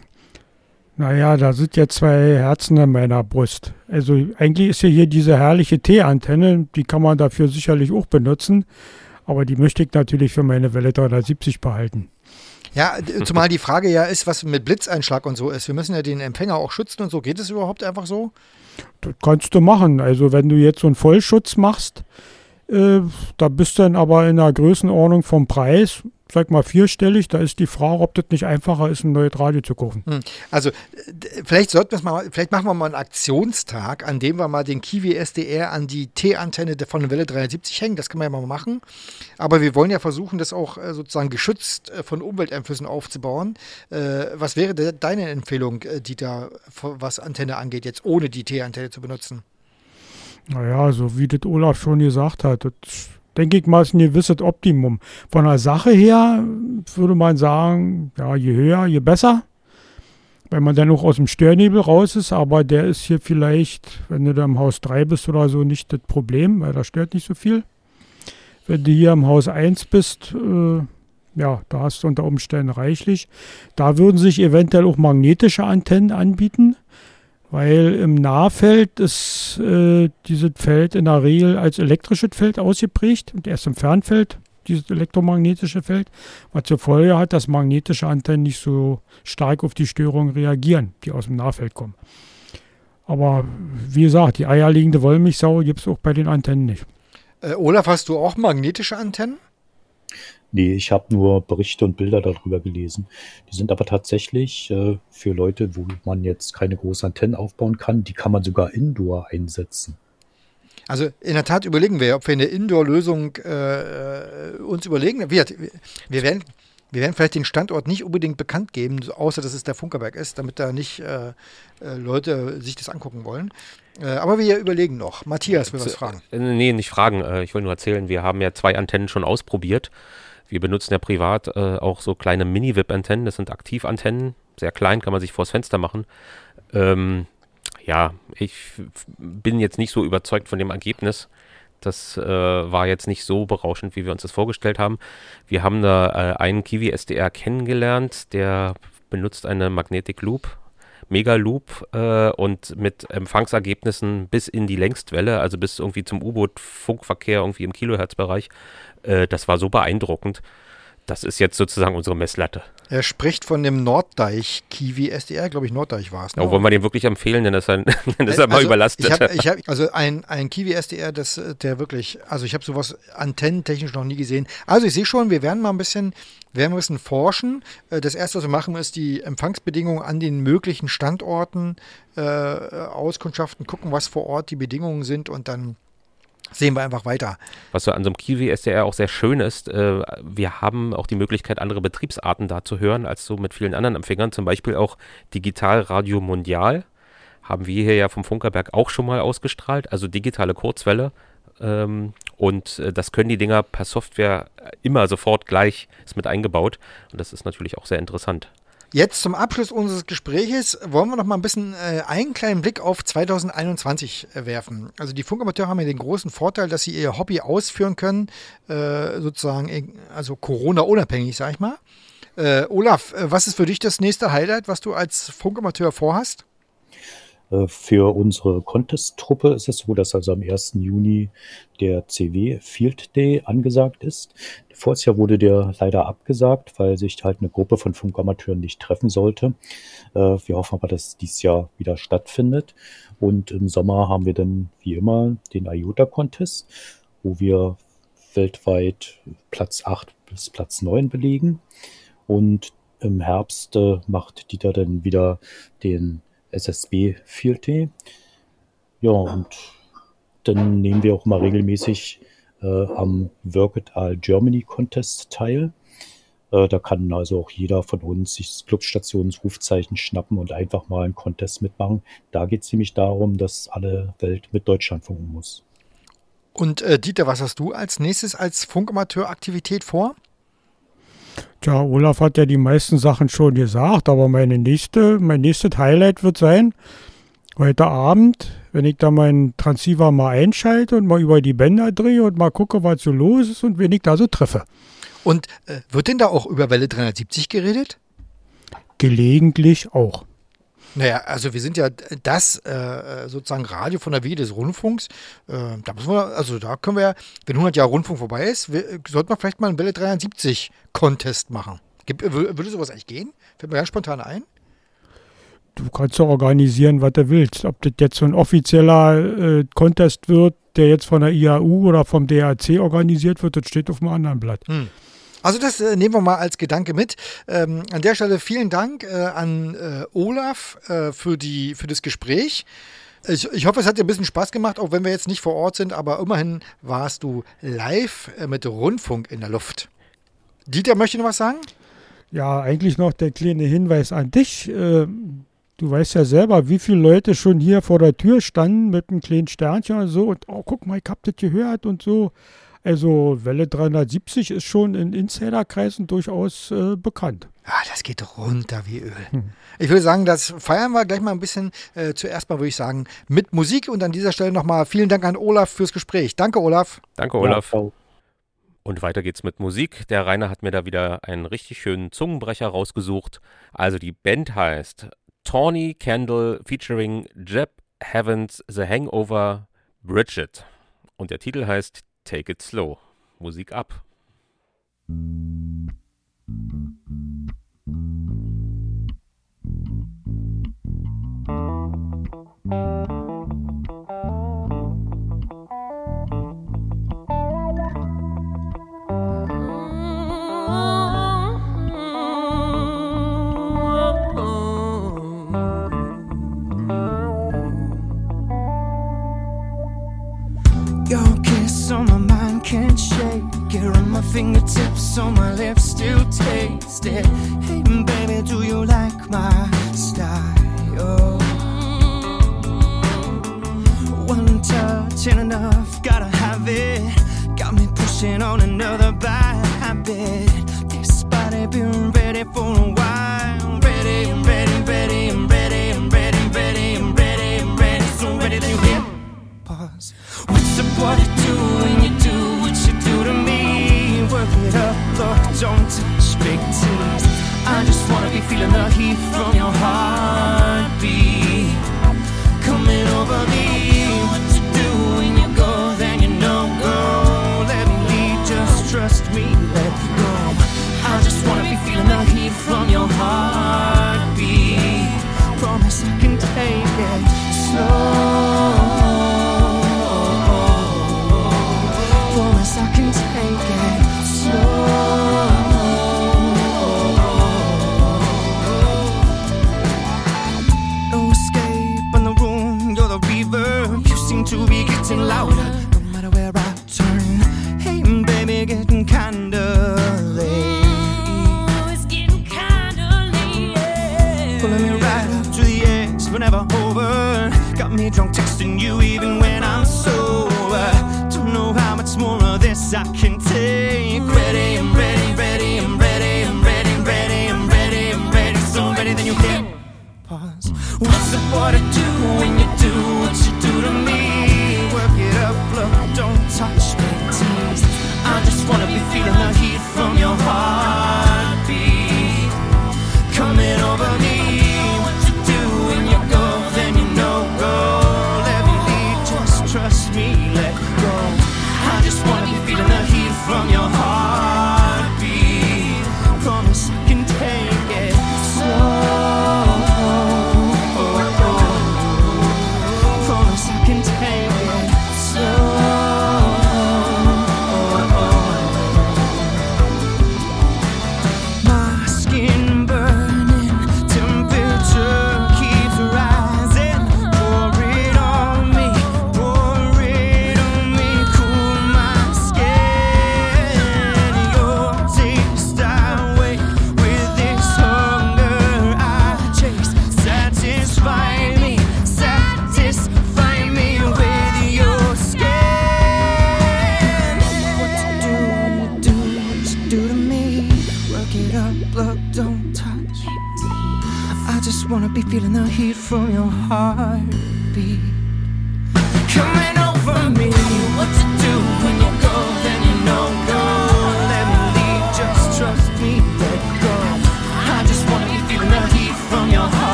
Naja, da sind ja zwei Herzen in meiner Brust. Also eigentlich ist ja hier diese herrliche T-Antenne, die kann man dafür sicherlich auch benutzen, aber die möchte ich natürlich für meine Welle 370 behalten. Ja, zumal die Frage ja ist, was mit Blitzeinschlag und so ist. Wir müssen ja den Empfänger auch schützen und so. Geht es überhaupt einfach so? Das kannst du machen. Also wenn du jetzt so einen Vollschutz machst, äh, da bist du dann aber in der Größenordnung vom Preis, sag mal vierstellig, da ist die Frage, ob das nicht einfacher ist, ein neues Radio zu kaufen. Hm. Also, vielleicht sollten wir mal, vielleicht machen wir mal einen Aktionstag, an dem wir mal den Kiwi SDR an die T-Antenne von der Welle 370 hängen. Das können wir ja mal machen. Aber wir wollen ja versuchen, das auch äh, sozusagen geschützt äh, von Umwelteinflüssen aufzubauen. Was wäre de- deine Empfehlung, Dieter, was Antenne angeht, jetzt ohne die T-Antenne zu benutzen? Naja, so wie das Olaf schon gesagt hat, das denke ich mal ist ein gewisses Optimum. Von der Sache her würde man sagen, ja, je höher, je besser. Wenn man dann auch aus dem Störnebel raus ist, aber der ist hier vielleicht, wenn du da im Haus 3 bist oder so, nicht das Problem, weil da stört nicht so viel. Wenn du hier im Haus 1 bist, äh, ja, da hast du unter Umständen reichlich. Da würden sich eventuell auch magnetische Antennen anbieten. Weil im Nahfeld ist äh, dieses Feld in der Regel als elektrisches Feld ausgeprägt und erst im Fernfeld dieses elektromagnetische Feld, was zur Folge hat, dass magnetische Antennen nicht so stark auf die Störungen reagieren, die aus dem Nahfeld kommen. Aber wie gesagt, die eierlegende Wollmilchsau gibt es auch bei den Antennen nicht. Äh, Olaf, hast du auch magnetische Antennen? Nee, ich habe nur Berichte und Bilder darüber gelesen. Die sind aber tatsächlich äh, für Leute, wo man jetzt keine großen Antennen aufbauen kann, die kann man sogar indoor einsetzen. Also in der Tat überlegen wir, ob wir eine Indoor-Lösung äh, uns überlegen. Wir, wir, werden, wir werden vielleicht den Standort nicht unbedingt bekannt geben, außer dass es der Funkerberg ist, damit da nicht äh, äh, Leute sich das angucken wollen. Äh, aber wir überlegen noch. Matthias will was fragen. Äh, Nee, nicht fragen. Äh, Ich wollte nur erzählen, wir haben ja zwei Antennen schon ausprobiert. Wir benutzen ja privat äh, auch so kleine Mini-VIP-Antennen. Das sind Aktivantennen. Sehr klein, kann man sich vors Fenster machen. Ähm, ja, ich bin jetzt nicht so überzeugt von dem Ergebnis. Das äh, war jetzt nicht so berauschend, wie wir uns das vorgestellt haben. Wir haben da äh, einen Kiwi SDR kennengelernt, der benutzt eine Magnetic Loop, Mega Loop äh, und mit Empfangsergebnissen bis in die Längstwelle, also bis irgendwie zum U-Boot-Funkverkehr irgendwie im Kilohertzbereich. Äh, das war so beeindruckend, Das ist jetzt sozusagen unsere Messlatte. Er spricht von dem Norddeich Kiwi SDR, glaube ich, Norddeich war es. Ne? Aber wollen wir den wirklich empfehlen, denn das ist, ein, dann ist er mal Also, überlastet. Ich hab, ich hab, also ein, ein Kiwi SDR, das, der wirklich, also ich habe sowas antennentechnisch noch nie gesehen. Also ich sehe schon, wir werden mal ein bisschen, werden ein bisschen forschen. Äh, Das erste, was wir machen, ist die Empfangsbedingungen an den möglichen Standorten äh, auskundschaften, gucken, was vor Ort die Bedingungen sind und dann sehen wir einfach weiter. Was so an so einem Kiwi SDR auch sehr schön ist, äh, wir haben auch die Möglichkeit, andere Betriebsarten da zu hören, als so mit vielen anderen Empfängern. Zum Beispiel auch Digital Radio Mondial. Haben wir hier ja vom Funkerberg auch schon mal ausgestrahlt, also digitale Kurzwelle. Ähm, und äh, das können die Dinger per Software immer sofort gleich, ist mit eingebaut. Und das ist natürlich auch sehr interessant. Jetzt zum Abschluss unseres Gespräches wollen wir noch mal ein bisschen äh, einen kleinen Blick auf 2021 werfen. Also die Funkamateure haben ja den großen Vorteil, dass sie ihr Hobby ausführen können, äh, sozusagen, also Corona-unabhängig, sag ich mal. Äh, Olaf, äh, was ist für dich das nächste Highlight, was du als Funkamateur vorhast? Äh, Für unsere Contest-Truppe ist es so, dass also am 1. Juni der CW Field Day angesagt ist. Voriges Jahr wurde der leider abgesagt, weil sich halt eine Gruppe von Funkamateuren nicht treffen sollte. Äh, Wir hoffen aber, dass dies Jahr wieder stattfindet. Und im Sommer haben wir dann wie immer den IOTA Contest, wo wir weltweit Platz 8 bis Platz 9 belegen. Und im Herbst äh, macht Dieter dann wieder den SSB Day. Ja, und dann nehmen wir auch mal regelmäßig äh, am All Germany Contest teil. Äh, da kann also auch jeder von uns sich das Clubstationsrufzeichen schnappen und einfach mal einen Contest mitmachen. Da geht es nämlich darum, dass alle Welt mit Deutschland funken muss. Und äh, Dieter, was hast du als nächstes als Funkamateur-Aktivität vor? Tja, Olaf hat ja die meisten Sachen schon gesagt, aber meine nächste, mein nächstes Highlight wird sein, heute Abend, wenn ich da meinen Transceiver mal einschalte und mal über die Bänder drehe und mal gucke, was so los ist und wen ich da so treffe. Und äh, wird denn da auch über Welle 370 geredet? Gelegentlich auch. Naja, also wir sind ja das äh, sozusagen Radio von der Wege des Rundfunks. Äh, da müssen wir, also da können wir, ja, wenn 100 Jahre Rundfunk vorbei ist, wir, sollten wir vielleicht mal einen Welle 370 Contest machen. Gibt, wür- würde sowas eigentlich gehen? Fällt mir ganz spontan ein. Du kannst ja organisieren, was du willst. Ob das jetzt so ein offizieller äh, Contest wird, der jetzt von der IAU oder vom DRC organisiert wird, das steht auf einem anderen Blatt. Also das äh, nehmen wir mal als Gedanke mit. Ähm, an der Stelle vielen Dank äh, an äh, Olaf äh, für, die, für das Gespräch. Ich, ich hoffe, es hat dir ein bisschen Spaß gemacht, auch wenn wir jetzt nicht vor Ort sind, aber immerhin warst du live äh, mit Rundfunk in der Luft. Dieter, möchte noch was sagen? Ja, eigentlich noch der kleine Hinweis an dich. Äh, du weißt ja selber, wie viele Leute schon hier vor der Tür standen mit einem kleinen Sternchen und so und oh, guck mal, ich hab das gehört und so. Also Welle 370 ist schon in Insiderkreisen durchaus äh, bekannt. Ja, das geht runter wie Öl. Ich würde sagen, das feiern wir gleich mal ein bisschen. Äh, zuerst mal würde ich sagen, mit Musik und an dieser Stelle nochmal vielen Dank an Olaf fürs Gespräch. Danke, Olaf. Danke, Olaf. Ja, Und weiter geht's mit Musik. Der Rainer hat mir da wieder einen richtig schönen Zungenbrecher rausgesucht. Also die Band heißt Tawny Candle featuring Jeb Heavens The Hangover Bridget. Und der Titel heißt Take It Slow. Musik ab. Your fingertips, on my lips, still taste it. Hey, baby, do you like my style? One touch ain't enough, gotta have it. Got me pushing on another bad habit. This body been ready for a while. Ready, I'm ready, ready, I'm ready, I'm ready, ready, I'm ready, I'm ready, so ready to hit pause. What's up, what from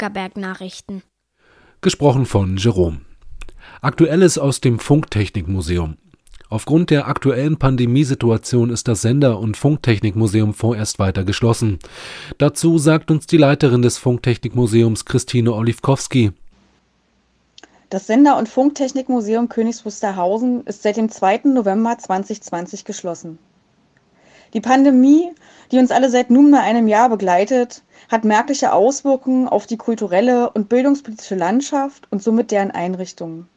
Die Funkerberg-Nachrichten. Gesprochen von Jerome. Aktuelles aus dem Funktechnikmuseum. Aufgrund der aktuellen Pandemiesituation ist das Sender- und Funktechnikmuseum vorerst weiter geschlossen. Dazu sagt uns die Leiterin des Funktechnikmuseums Christine Olivkowski. Das Sender- und Funktechnikmuseum Königs Wusterhausen ist seit dem 2. November 2020 geschlossen. Die Pandemie, die uns alle seit nunmehr einem Jahr begleitet, hat merkliche Auswirkungen auf die kulturelle und bildungspolitische Landschaft und somit deren Einrichtungen.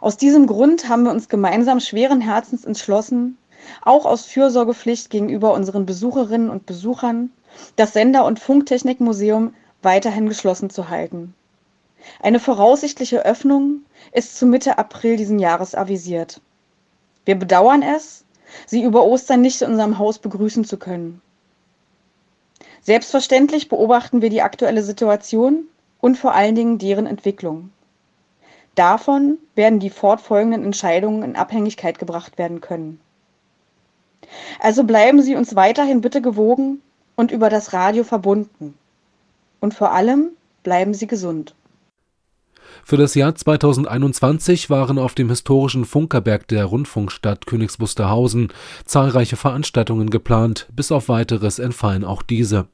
Aus diesem Grund haben wir uns gemeinsam schweren Herzens entschlossen, auch aus Fürsorgepflicht gegenüber unseren Besucherinnen und Besuchern, das Sender- und Funktechnikmuseum weiterhin geschlossen zu halten. Eine voraussichtliche Öffnung ist zu Mitte April diesen Jahres avisiert. Wir bedauern es, Sie über Ostern nicht in unserem Haus begrüßen zu können. Selbstverständlich beobachten wir die aktuelle Situation und vor allen Dingen deren Entwicklung. Davon werden die fortfolgenden Entscheidungen in Abhängigkeit gebracht werden können. Also bleiben Sie uns weiterhin bitte gewogen und über das Radio verbunden. Und vor allem bleiben Sie gesund. Für das Jahr 2021 waren auf dem historischen Funkerberg der Rundfunkstadt Königs Wusterhausen zahlreiche Veranstaltungen geplant, bis auf weiteres entfallen auch diese.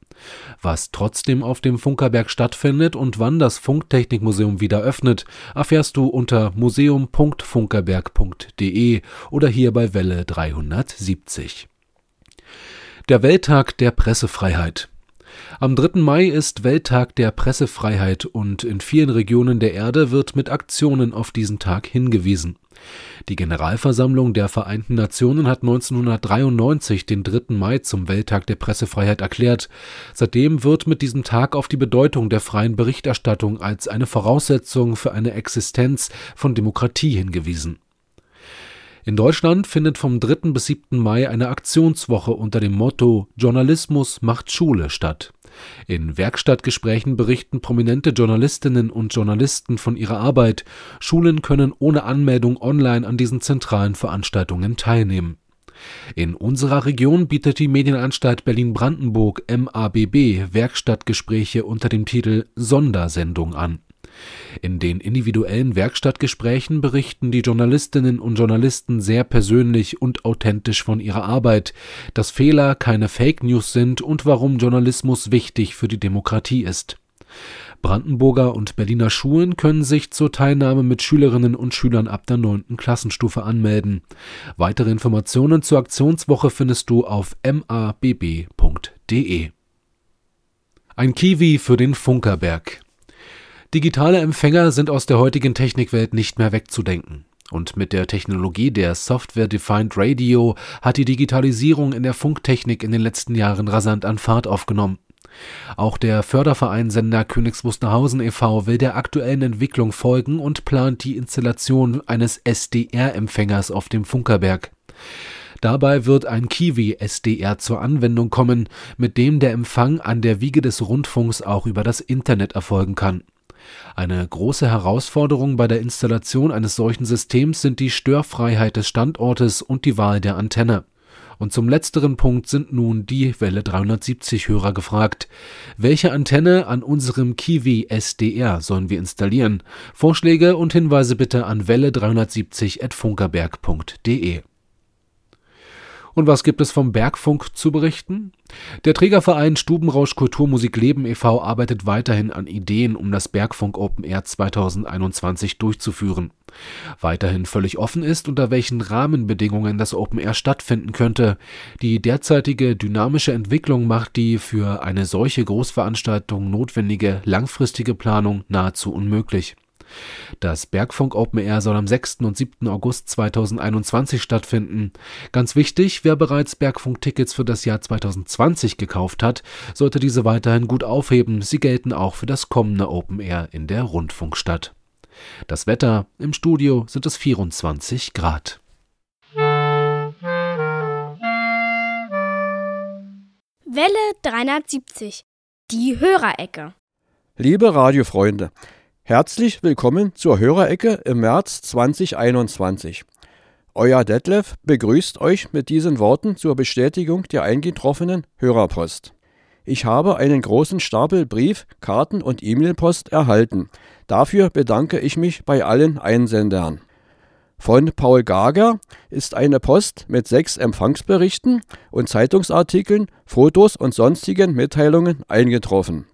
Was trotzdem auf dem Funkerberg stattfindet und wann das Funktechnikmuseum wieder öffnet, erfährst du unter museum.funkerberg.de oder hier bei Welle 370. Der Welttag der Pressefreiheit. Am 3. Mai ist Welttag der Pressefreiheit und in vielen Regionen der Erde wird mit Aktionen auf diesen Tag hingewiesen. Die Generalversammlung der Vereinten Nationen hat 1993 den 3. Mai zum Welttag der Pressefreiheit erklärt. Seitdem wird mit diesem Tag auf die Bedeutung der freien Berichterstattung als eine Voraussetzung für eine Existenz von Demokratie hingewiesen. In Deutschland findet vom 3. bis 7. Mai eine Aktionswoche unter dem Motto Journalismus macht Schule statt. In Werkstattgesprächen berichten prominente Journalistinnen und Journalisten von ihrer Arbeit. Schulen können ohne Anmeldung online an diesen zentralen Veranstaltungen teilnehmen. In unserer Region bietet die Medienanstalt Berlin-Brandenburg MABB Werkstattgespräche unter dem Titel Sondersendung an. In den individuellen Werkstattgesprächen berichten die Journalistinnen und Journalisten sehr persönlich und authentisch von ihrer Arbeit, dass Fehler keine Fake News sind und warum Journalismus wichtig für die Demokratie ist. Brandenburger und Berliner Schulen können sich zur Teilnahme mit Schülerinnen und Schülern ab der 9. Klassenstufe anmelden. Weitere Informationen zur Aktionswoche findest du auf mabb.de. Ein Kiwi für den Funkerberg. Digitale Empfänger sind aus der heutigen Technikwelt nicht mehr wegzudenken. Und mit der Technologie der Software-Defined Radio hat die Digitalisierung in der Funktechnik in den letzten Jahren rasant an Fahrt aufgenommen. Auch der Förderverein Sender Königs Wusterhausen e.V. will der aktuellen Entwicklung folgen und plant die Installation eines SDR-Empfängers auf dem Funkerberg. Dabei wird ein Kiwi-SDR zur Anwendung kommen, mit dem der Empfang an der Wiege des Rundfunks auch über das Internet erfolgen kann. Eine große Herausforderung bei der Installation eines solchen Systems sind die Störfreiheit des Standortes und die Wahl der Antenne. Und zum letzteren Punkt sind nun die Welle 370 Hörer gefragt. Welche Antenne an unserem Kiwi SDR sollen wir installieren? Vorschläge und Hinweise bitte an welle 370 at funkerberg.de. Und was gibt es vom Bergfunk zu berichten? Der Trägerverein Stubenrausch Kulturmusik Leben e.V. arbeitet weiterhin an Ideen, um das Bergfunk Open Air 2021 durchzuführen. Weiterhin völlig offen ist, unter welchen Rahmenbedingungen das Open Air stattfinden könnte. Die derzeitige dynamische Entwicklung macht die für eine solche Großveranstaltung notwendige langfristige Planung nahezu unmöglich. Das Bergfunk Open Air soll am 6. und 7. August 2021 stattfinden. Ganz wichtig, wer bereits Bergfunk-Tickets für das Jahr 2020 gekauft hat, sollte diese weiterhin gut aufheben. Sie gelten auch für das kommende Open Air in der Rundfunkstadt. Das Wetter im Studio sind es 24 Grad. Welle 370. Die Hörerecke. Liebe Radiofreunde, Herzlich willkommen zur Hörerecke im März 2021. Euer Detlef begrüßt euch mit diesen Worten zur Bestätigung der eingetroffenen Hörerpost. Ich habe einen großen Stapel Brief, Karten und E-Mail-Post erhalten. Dafür bedanke ich mich bei allen Einsendern. Von Paul Gager ist eine Post mit sechs Empfangsberichten und Zeitungsartikeln, Fotos und sonstigen Mitteilungen eingetroffen.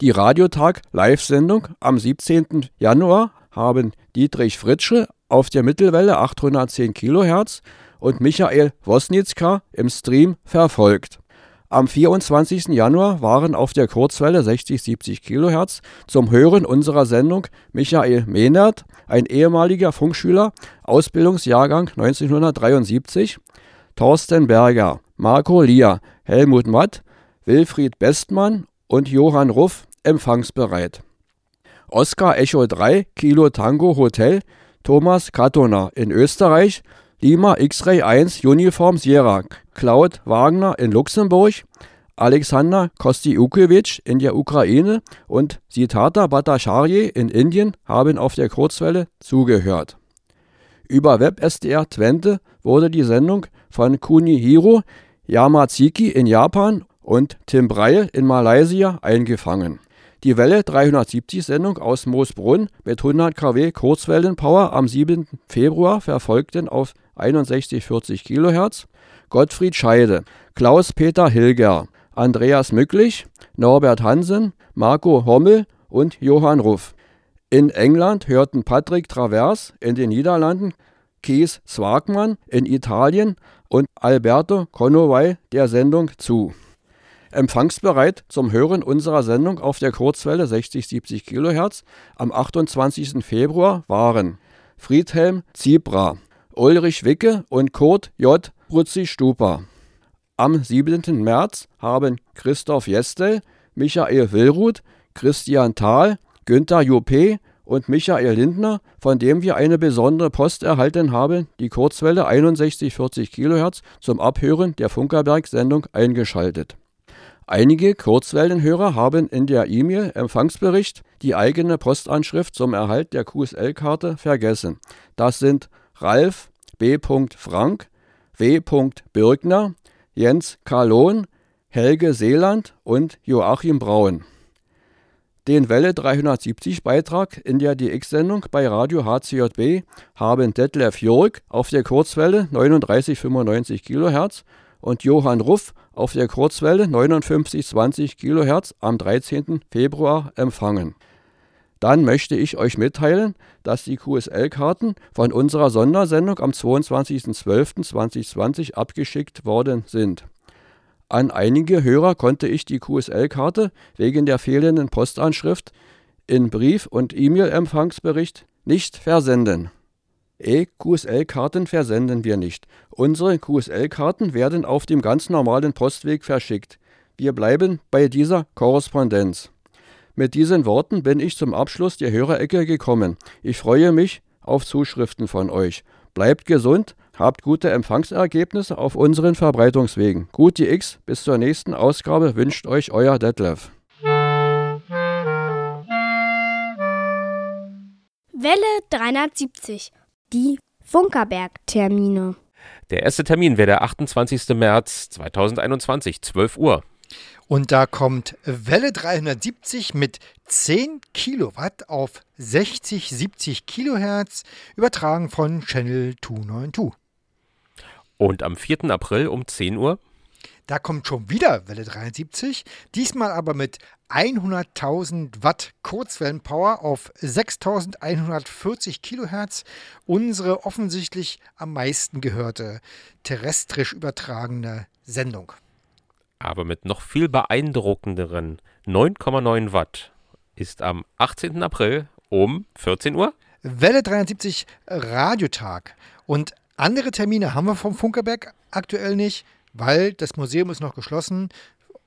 Die Radiotag-Live-Sendung am 17. Januar haben Dietrich Fritsche auf der Mittelwelle 810 kHz und Michael Wosnitzka im Stream verfolgt. Am 24. Januar waren auf der Kurzwelle 60-70 kHz zum Hören unserer Sendung Michael Mehnert, ein ehemaliger Funkschüler, Ausbildungsjahrgang 1973, Thorsten Berger, Marco Lier, Helmut Matt, Wilfried Bestmann und Johann Ruff empfangsbereit. Oscar Echo 3 Kilo Tango Hotel Thomas Katona in Österreich, Lima X-Ray 1 Uniform Sierra Claude Wagner in Luxemburg, Alexander Kostiukewitsch in der Ukraine und Sitata Bhattacharya in Indien haben auf der Kurzwelle zugehört. Über WebSDR Twente wurde die Sendung von Kunihiro Yamazaki in Japan und Tim Breil in Malaysia eingefangen. Die Welle 370-Sendung aus Moosbrunn mit 100 kW Kurzwellenpower am 7. Februar verfolgten auf 6140 kHz Gottfried Scheide, Klaus-Peter Hilger, Andreas Mücklich, Norbert Hansen, Marco Hommel und Johann Ruff. In England hörten Patrick Travers, in den Niederlanden Kees Swagmann, in Italien und Alberto Conoway der Sendung zu. Empfangsbereit zum Hören unserer Sendung auf der Kurzwelle 60-70 kHz am 28. Februar waren Friedhelm Ziebra, Ulrich Wicke und Kurt J. Brutzi-Stuper. Am 7. März haben Christoph Jestel, Michael Willruth, Christian Thal, Günther Juppé und Michael Lindner, von dem wir eine besondere Post erhalten haben, die Kurzwelle 6140 kHz zum Abhören der Funkerberg-Sendung eingeschaltet. Einige Kurzwellenhörer haben in der E-Mail-Empfangsbericht die eigene Postanschrift zum Erhalt der QSL-Karte vergessen. Das sind Ralf B. Frank, W. Birgner, Jens Karlon, Helge Seeland und Joachim Braun. Den Welle 370 Beitrag in der DX-Sendung bei Radio HCJB haben Detlef Jörg auf der Kurzwelle 3995 kHz und Johann Ruff auf der Kurzwelle 5920 kHz am 13. Februar empfangen. Dann möchte ich euch mitteilen, dass die QSL-Karten von unserer Sondersendung am 22.12.2020 abgeschickt worden sind. An einige Hörer konnte ich die QSL-Karte wegen der fehlenden Postanschrift in Brief- und E-Mail-Empfangsbericht nicht versenden. E-QSL-Karten versenden wir nicht. Unsere QSL-Karten werden auf dem ganz normalen Postweg verschickt. Wir bleiben bei dieser Korrespondenz. Mit diesen Worten bin ich zum Abschluss der Hörerecke gekommen. Ich freue mich auf Zuschriften von euch. Bleibt gesund, habt gute Empfangsergebnisse auf unseren Verbreitungswegen. Gut die X, bis zur nächsten Ausgabe wünscht euch euer Detlef. Welle 370. Die Funkerberg-Termine. Der erste Termin wäre der 28. März 2021, 12 Uhr. Und da kommt Welle 370 mit 10 Kilowatt auf 60, 70 Kilohertz, übertragen von Channel 292. Und am 4. April um 10 Uhr Da kommt schon wieder Welle 73, diesmal aber mit 100.000 Watt Kurzwellenpower auf 6.140 Kilohertz, unsere offensichtlich am meisten gehörte terrestrisch übertragene Sendung. aber mit noch viel beeindruckenderen 9,9 Watt ist am 18. April um 14 Uhr. Welle 73 Radiotag. Und andere Termine haben wir vom Funkerberg aktuell nicht, weil das Museum ist noch geschlossen.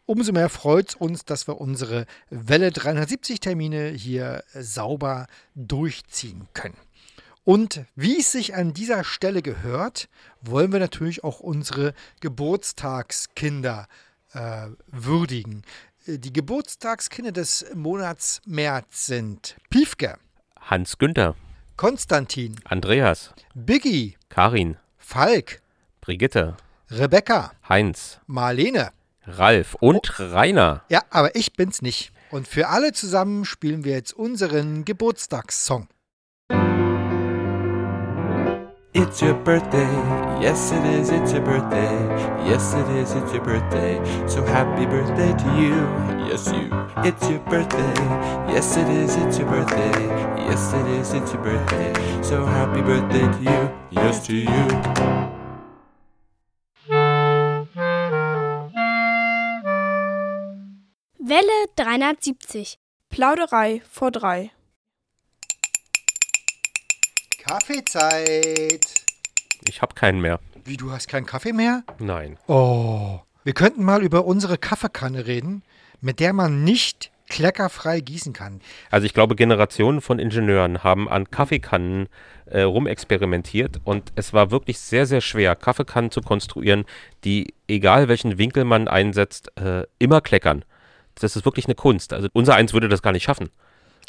Umso mehr freut es uns, dass wir unsere Welle 370 Termine hier sauber durchziehen können. Und wie es sich an dieser Stelle gehört, wollen wir natürlich auch unsere Geburtstagskinder äh, würdigen. Die Geburtstagskinder des Monats März sind Piefke, Hans Günther, Konstantin, Andreas, Biggie, Karin, Falk, Brigitte, Rebecca, Heinz, Marlene. Ralf und Rainer. Ja, aber ich bin's nicht. Und für alle zusammen spielen wir jetzt unseren Geburtstagssong. It's your birthday, yes it is, it's your birthday, yes it is, it's your birthday, so happy birthday to you, yes you. It's your birthday, yes it is, it's your birthday, yes it is, it's your birthday, so happy birthday to you, yes to you. Welle 370. Plauderei vor drei. Kaffeezeit. Ich habe keinen mehr. Wie, du hast keinen Kaffee mehr? Nein. Oh. Wir könnten mal über unsere Kaffeekanne reden, mit der man nicht kleckerfrei gießen kann. Also ich glaube, Generationen von Ingenieuren haben an Kaffeekannen äh, rumexperimentiert und es war wirklich sehr, sehr schwer, Kaffeekannen zu konstruieren, die, egal welchen Winkel man einsetzt, äh, immer kleckern. Das ist wirklich eine Kunst. Also unser eins würde das gar nicht schaffen.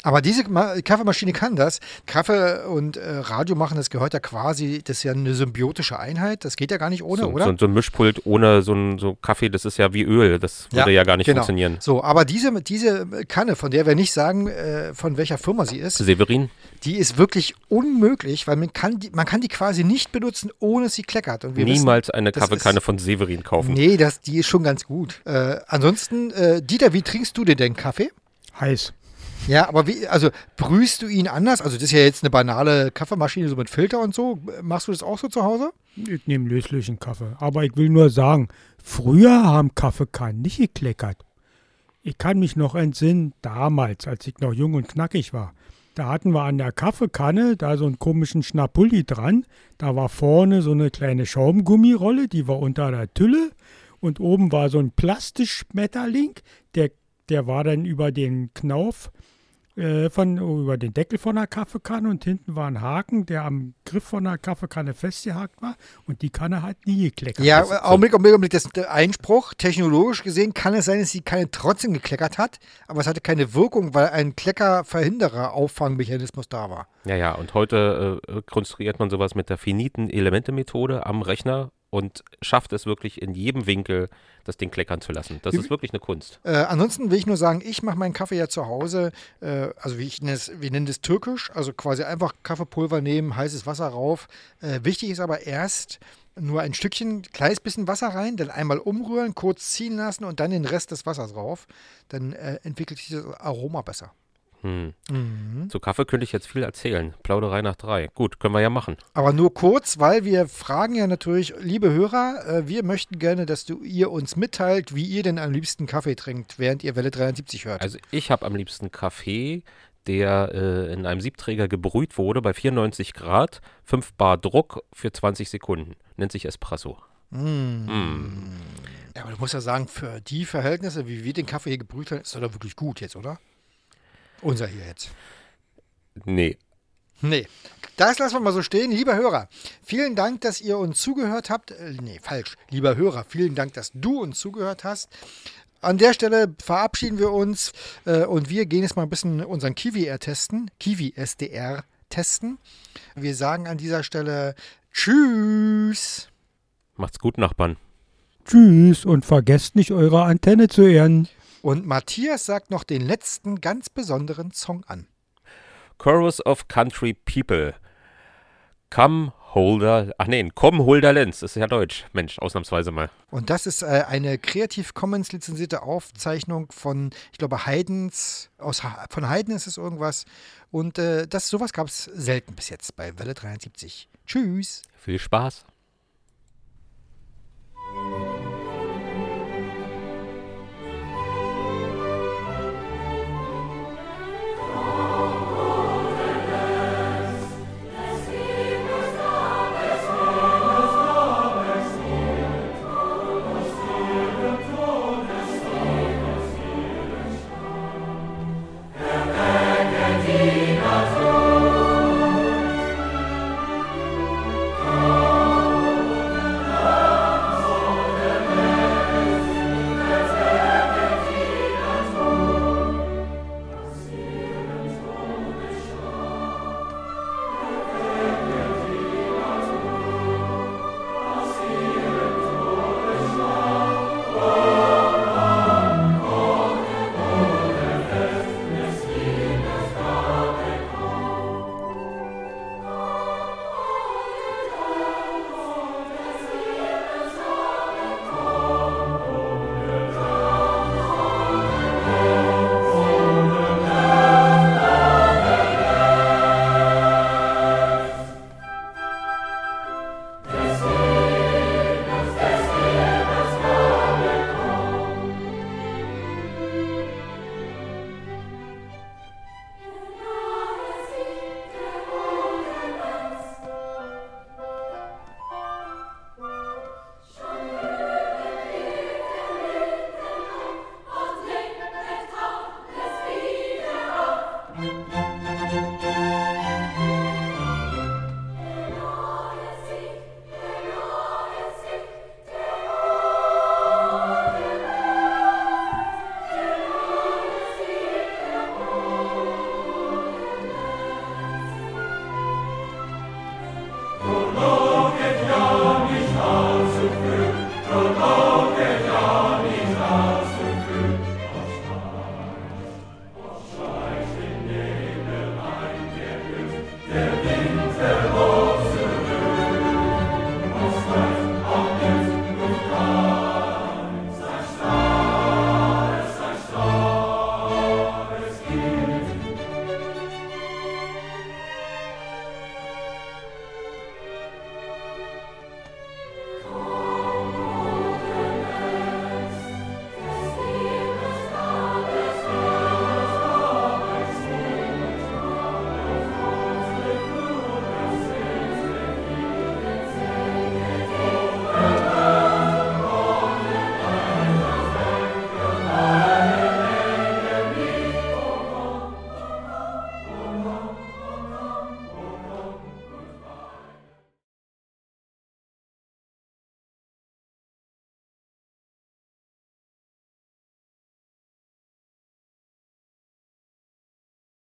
Aber diese Ma Kaffeemaschine kann das. Kaffee und äh, Radio machen, das gehört ja quasi, das ist ja eine symbiotische Einheit. Das geht ja gar nicht ohne, so, oder? So, so ein Mischpult ohne so ein so Kaffee, das ist ja wie Öl. Das würde ja, gar nicht genau. funktionieren. So, aber diese, diese Kanne, von der wir nicht sagen, äh, von welcher Firma sie ist, Severin? die ist wirklich unmöglich, weil man kann die, man kann die quasi nicht benutzen, ohne sie kleckert. Und wir Niemals wissen, eine Kaffeekanne ist- von Severin kaufen. Nee, das, die ist schon ganz gut. Äh, ansonsten, äh, Dieter, wie trinkst du dir denn Kaffee? Heiß. Ja, aber wie, also brühst du ihn anders? Also das ist ja jetzt eine banale Kaffeemaschine so mit Filter und so. Machst du das auch so zu Hause? Ich nehme löslichen Kaffee. Aber ich will nur sagen, früher haben Kaffeekannen nicht gekleckert. Ich kann mich noch entsinnen, damals, als ich noch jung und knackig war. Da hatten wir an der Kaffeekanne da so einen komischen Schnapulli dran. Da war vorne so eine kleine Schaumgummirolle, die war unter der Tülle. Und oben war so ein Plastikschmetterling, der, der war dann über den Knauf äh, von, über den Deckel von der Kaffeekanne und hinten war ein Haken, der am Griff von der Kaffeekanne festgehakt war und die Kanne hat nie gekleckert. Ja, Augenblick, Augenblick, Augenblick. Das ist der Einspruch. Technologisch gesehen kann es sein, dass die Kanne trotzdem gekleckert hat, aber es hatte keine Wirkung, weil ein Kleckerverhinderer Auffangmechanismus da war. Ja, ja, und heute äh, konstruiert man sowas mit der finiten Elemente-Methode am Rechner und schafft es wirklich in jedem Winkel, das Ding kleckern zu lassen. Das ist wirklich eine Kunst. Äh, ansonsten will ich nur sagen, ich mache meinen Kaffee ja zu Hause, äh, also wie ich nenne es, wir nennen das türkisch, also quasi einfach Kaffeepulver nehmen, heißes Wasser rauf. Äh, wichtig ist aber erst nur ein Stückchen, kleines bisschen Wasser rein, dann einmal umrühren, kurz ziehen lassen und dann den Rest des Wassers drauf. Dann äh, entwickelt sich das Aroma besser. Hm. Mhm. Zu Kaffee könnte ich jetzt viel erzählen. Plauderei nach drei. Gut, können wir ja machen. Aber nur kurz, weil wir fragen ja natürlich, liebe Hörer, äh, wir möchten gerne, dass du ihr uns mitteilt, wie ihr denn am liebsten Kaffee trinkt, während ihr Welle 73 hört. Also ich habe am liebsten Kaffee, der äh, in einem Siebträger gebrüht wurde bei 94 Grad, 5 Bar Druck für 20 Sekunden. Nennt sich Espresso. Mm. Mm. Ja, aber du musst ja sagen, für die Verhältnisse, wie wir den Kaffee hier gebrüht haben, ist er doch wirklich gut jetzt, oder? Unser hier jetzt. Nee. Nee. Das lassen wir mal so stehen. Lieber Hörer, vielen Dank, dass ihr uns zugehört habt. Äh, nee, falsch. Lieber Hörer, vielen Dank, dass du uns zugehört hast. An der Stelle verabschieden wir uns äh, und wir gehen jetzt mal ein bisschen unseren Kiwi-R testen. Kiwi-SDR testen. Wir sagen an dieser Stelle Tschüss. Macht's gut, Nachbarn. Tschüss und vergesst nicht, eure Antenne zu ehren. Und Matthias sagt noch den letzten ganz besonderen Song an. Chorus of Country People. Come Holder. Ach nee, Komm Holder Lenz. Das ist ja Deutsch. Mensch, ausnahmsweise mal. Und das ist äh, eine Creative Commons lizenzierte Aufzeichnung von, ich glaube, Haydns, aus, von Haydn ist es irgendwas. Und äh, das, sowas gab es selten bis jetzt bei Welle 73. Tschüss. Viel Spaß. Thank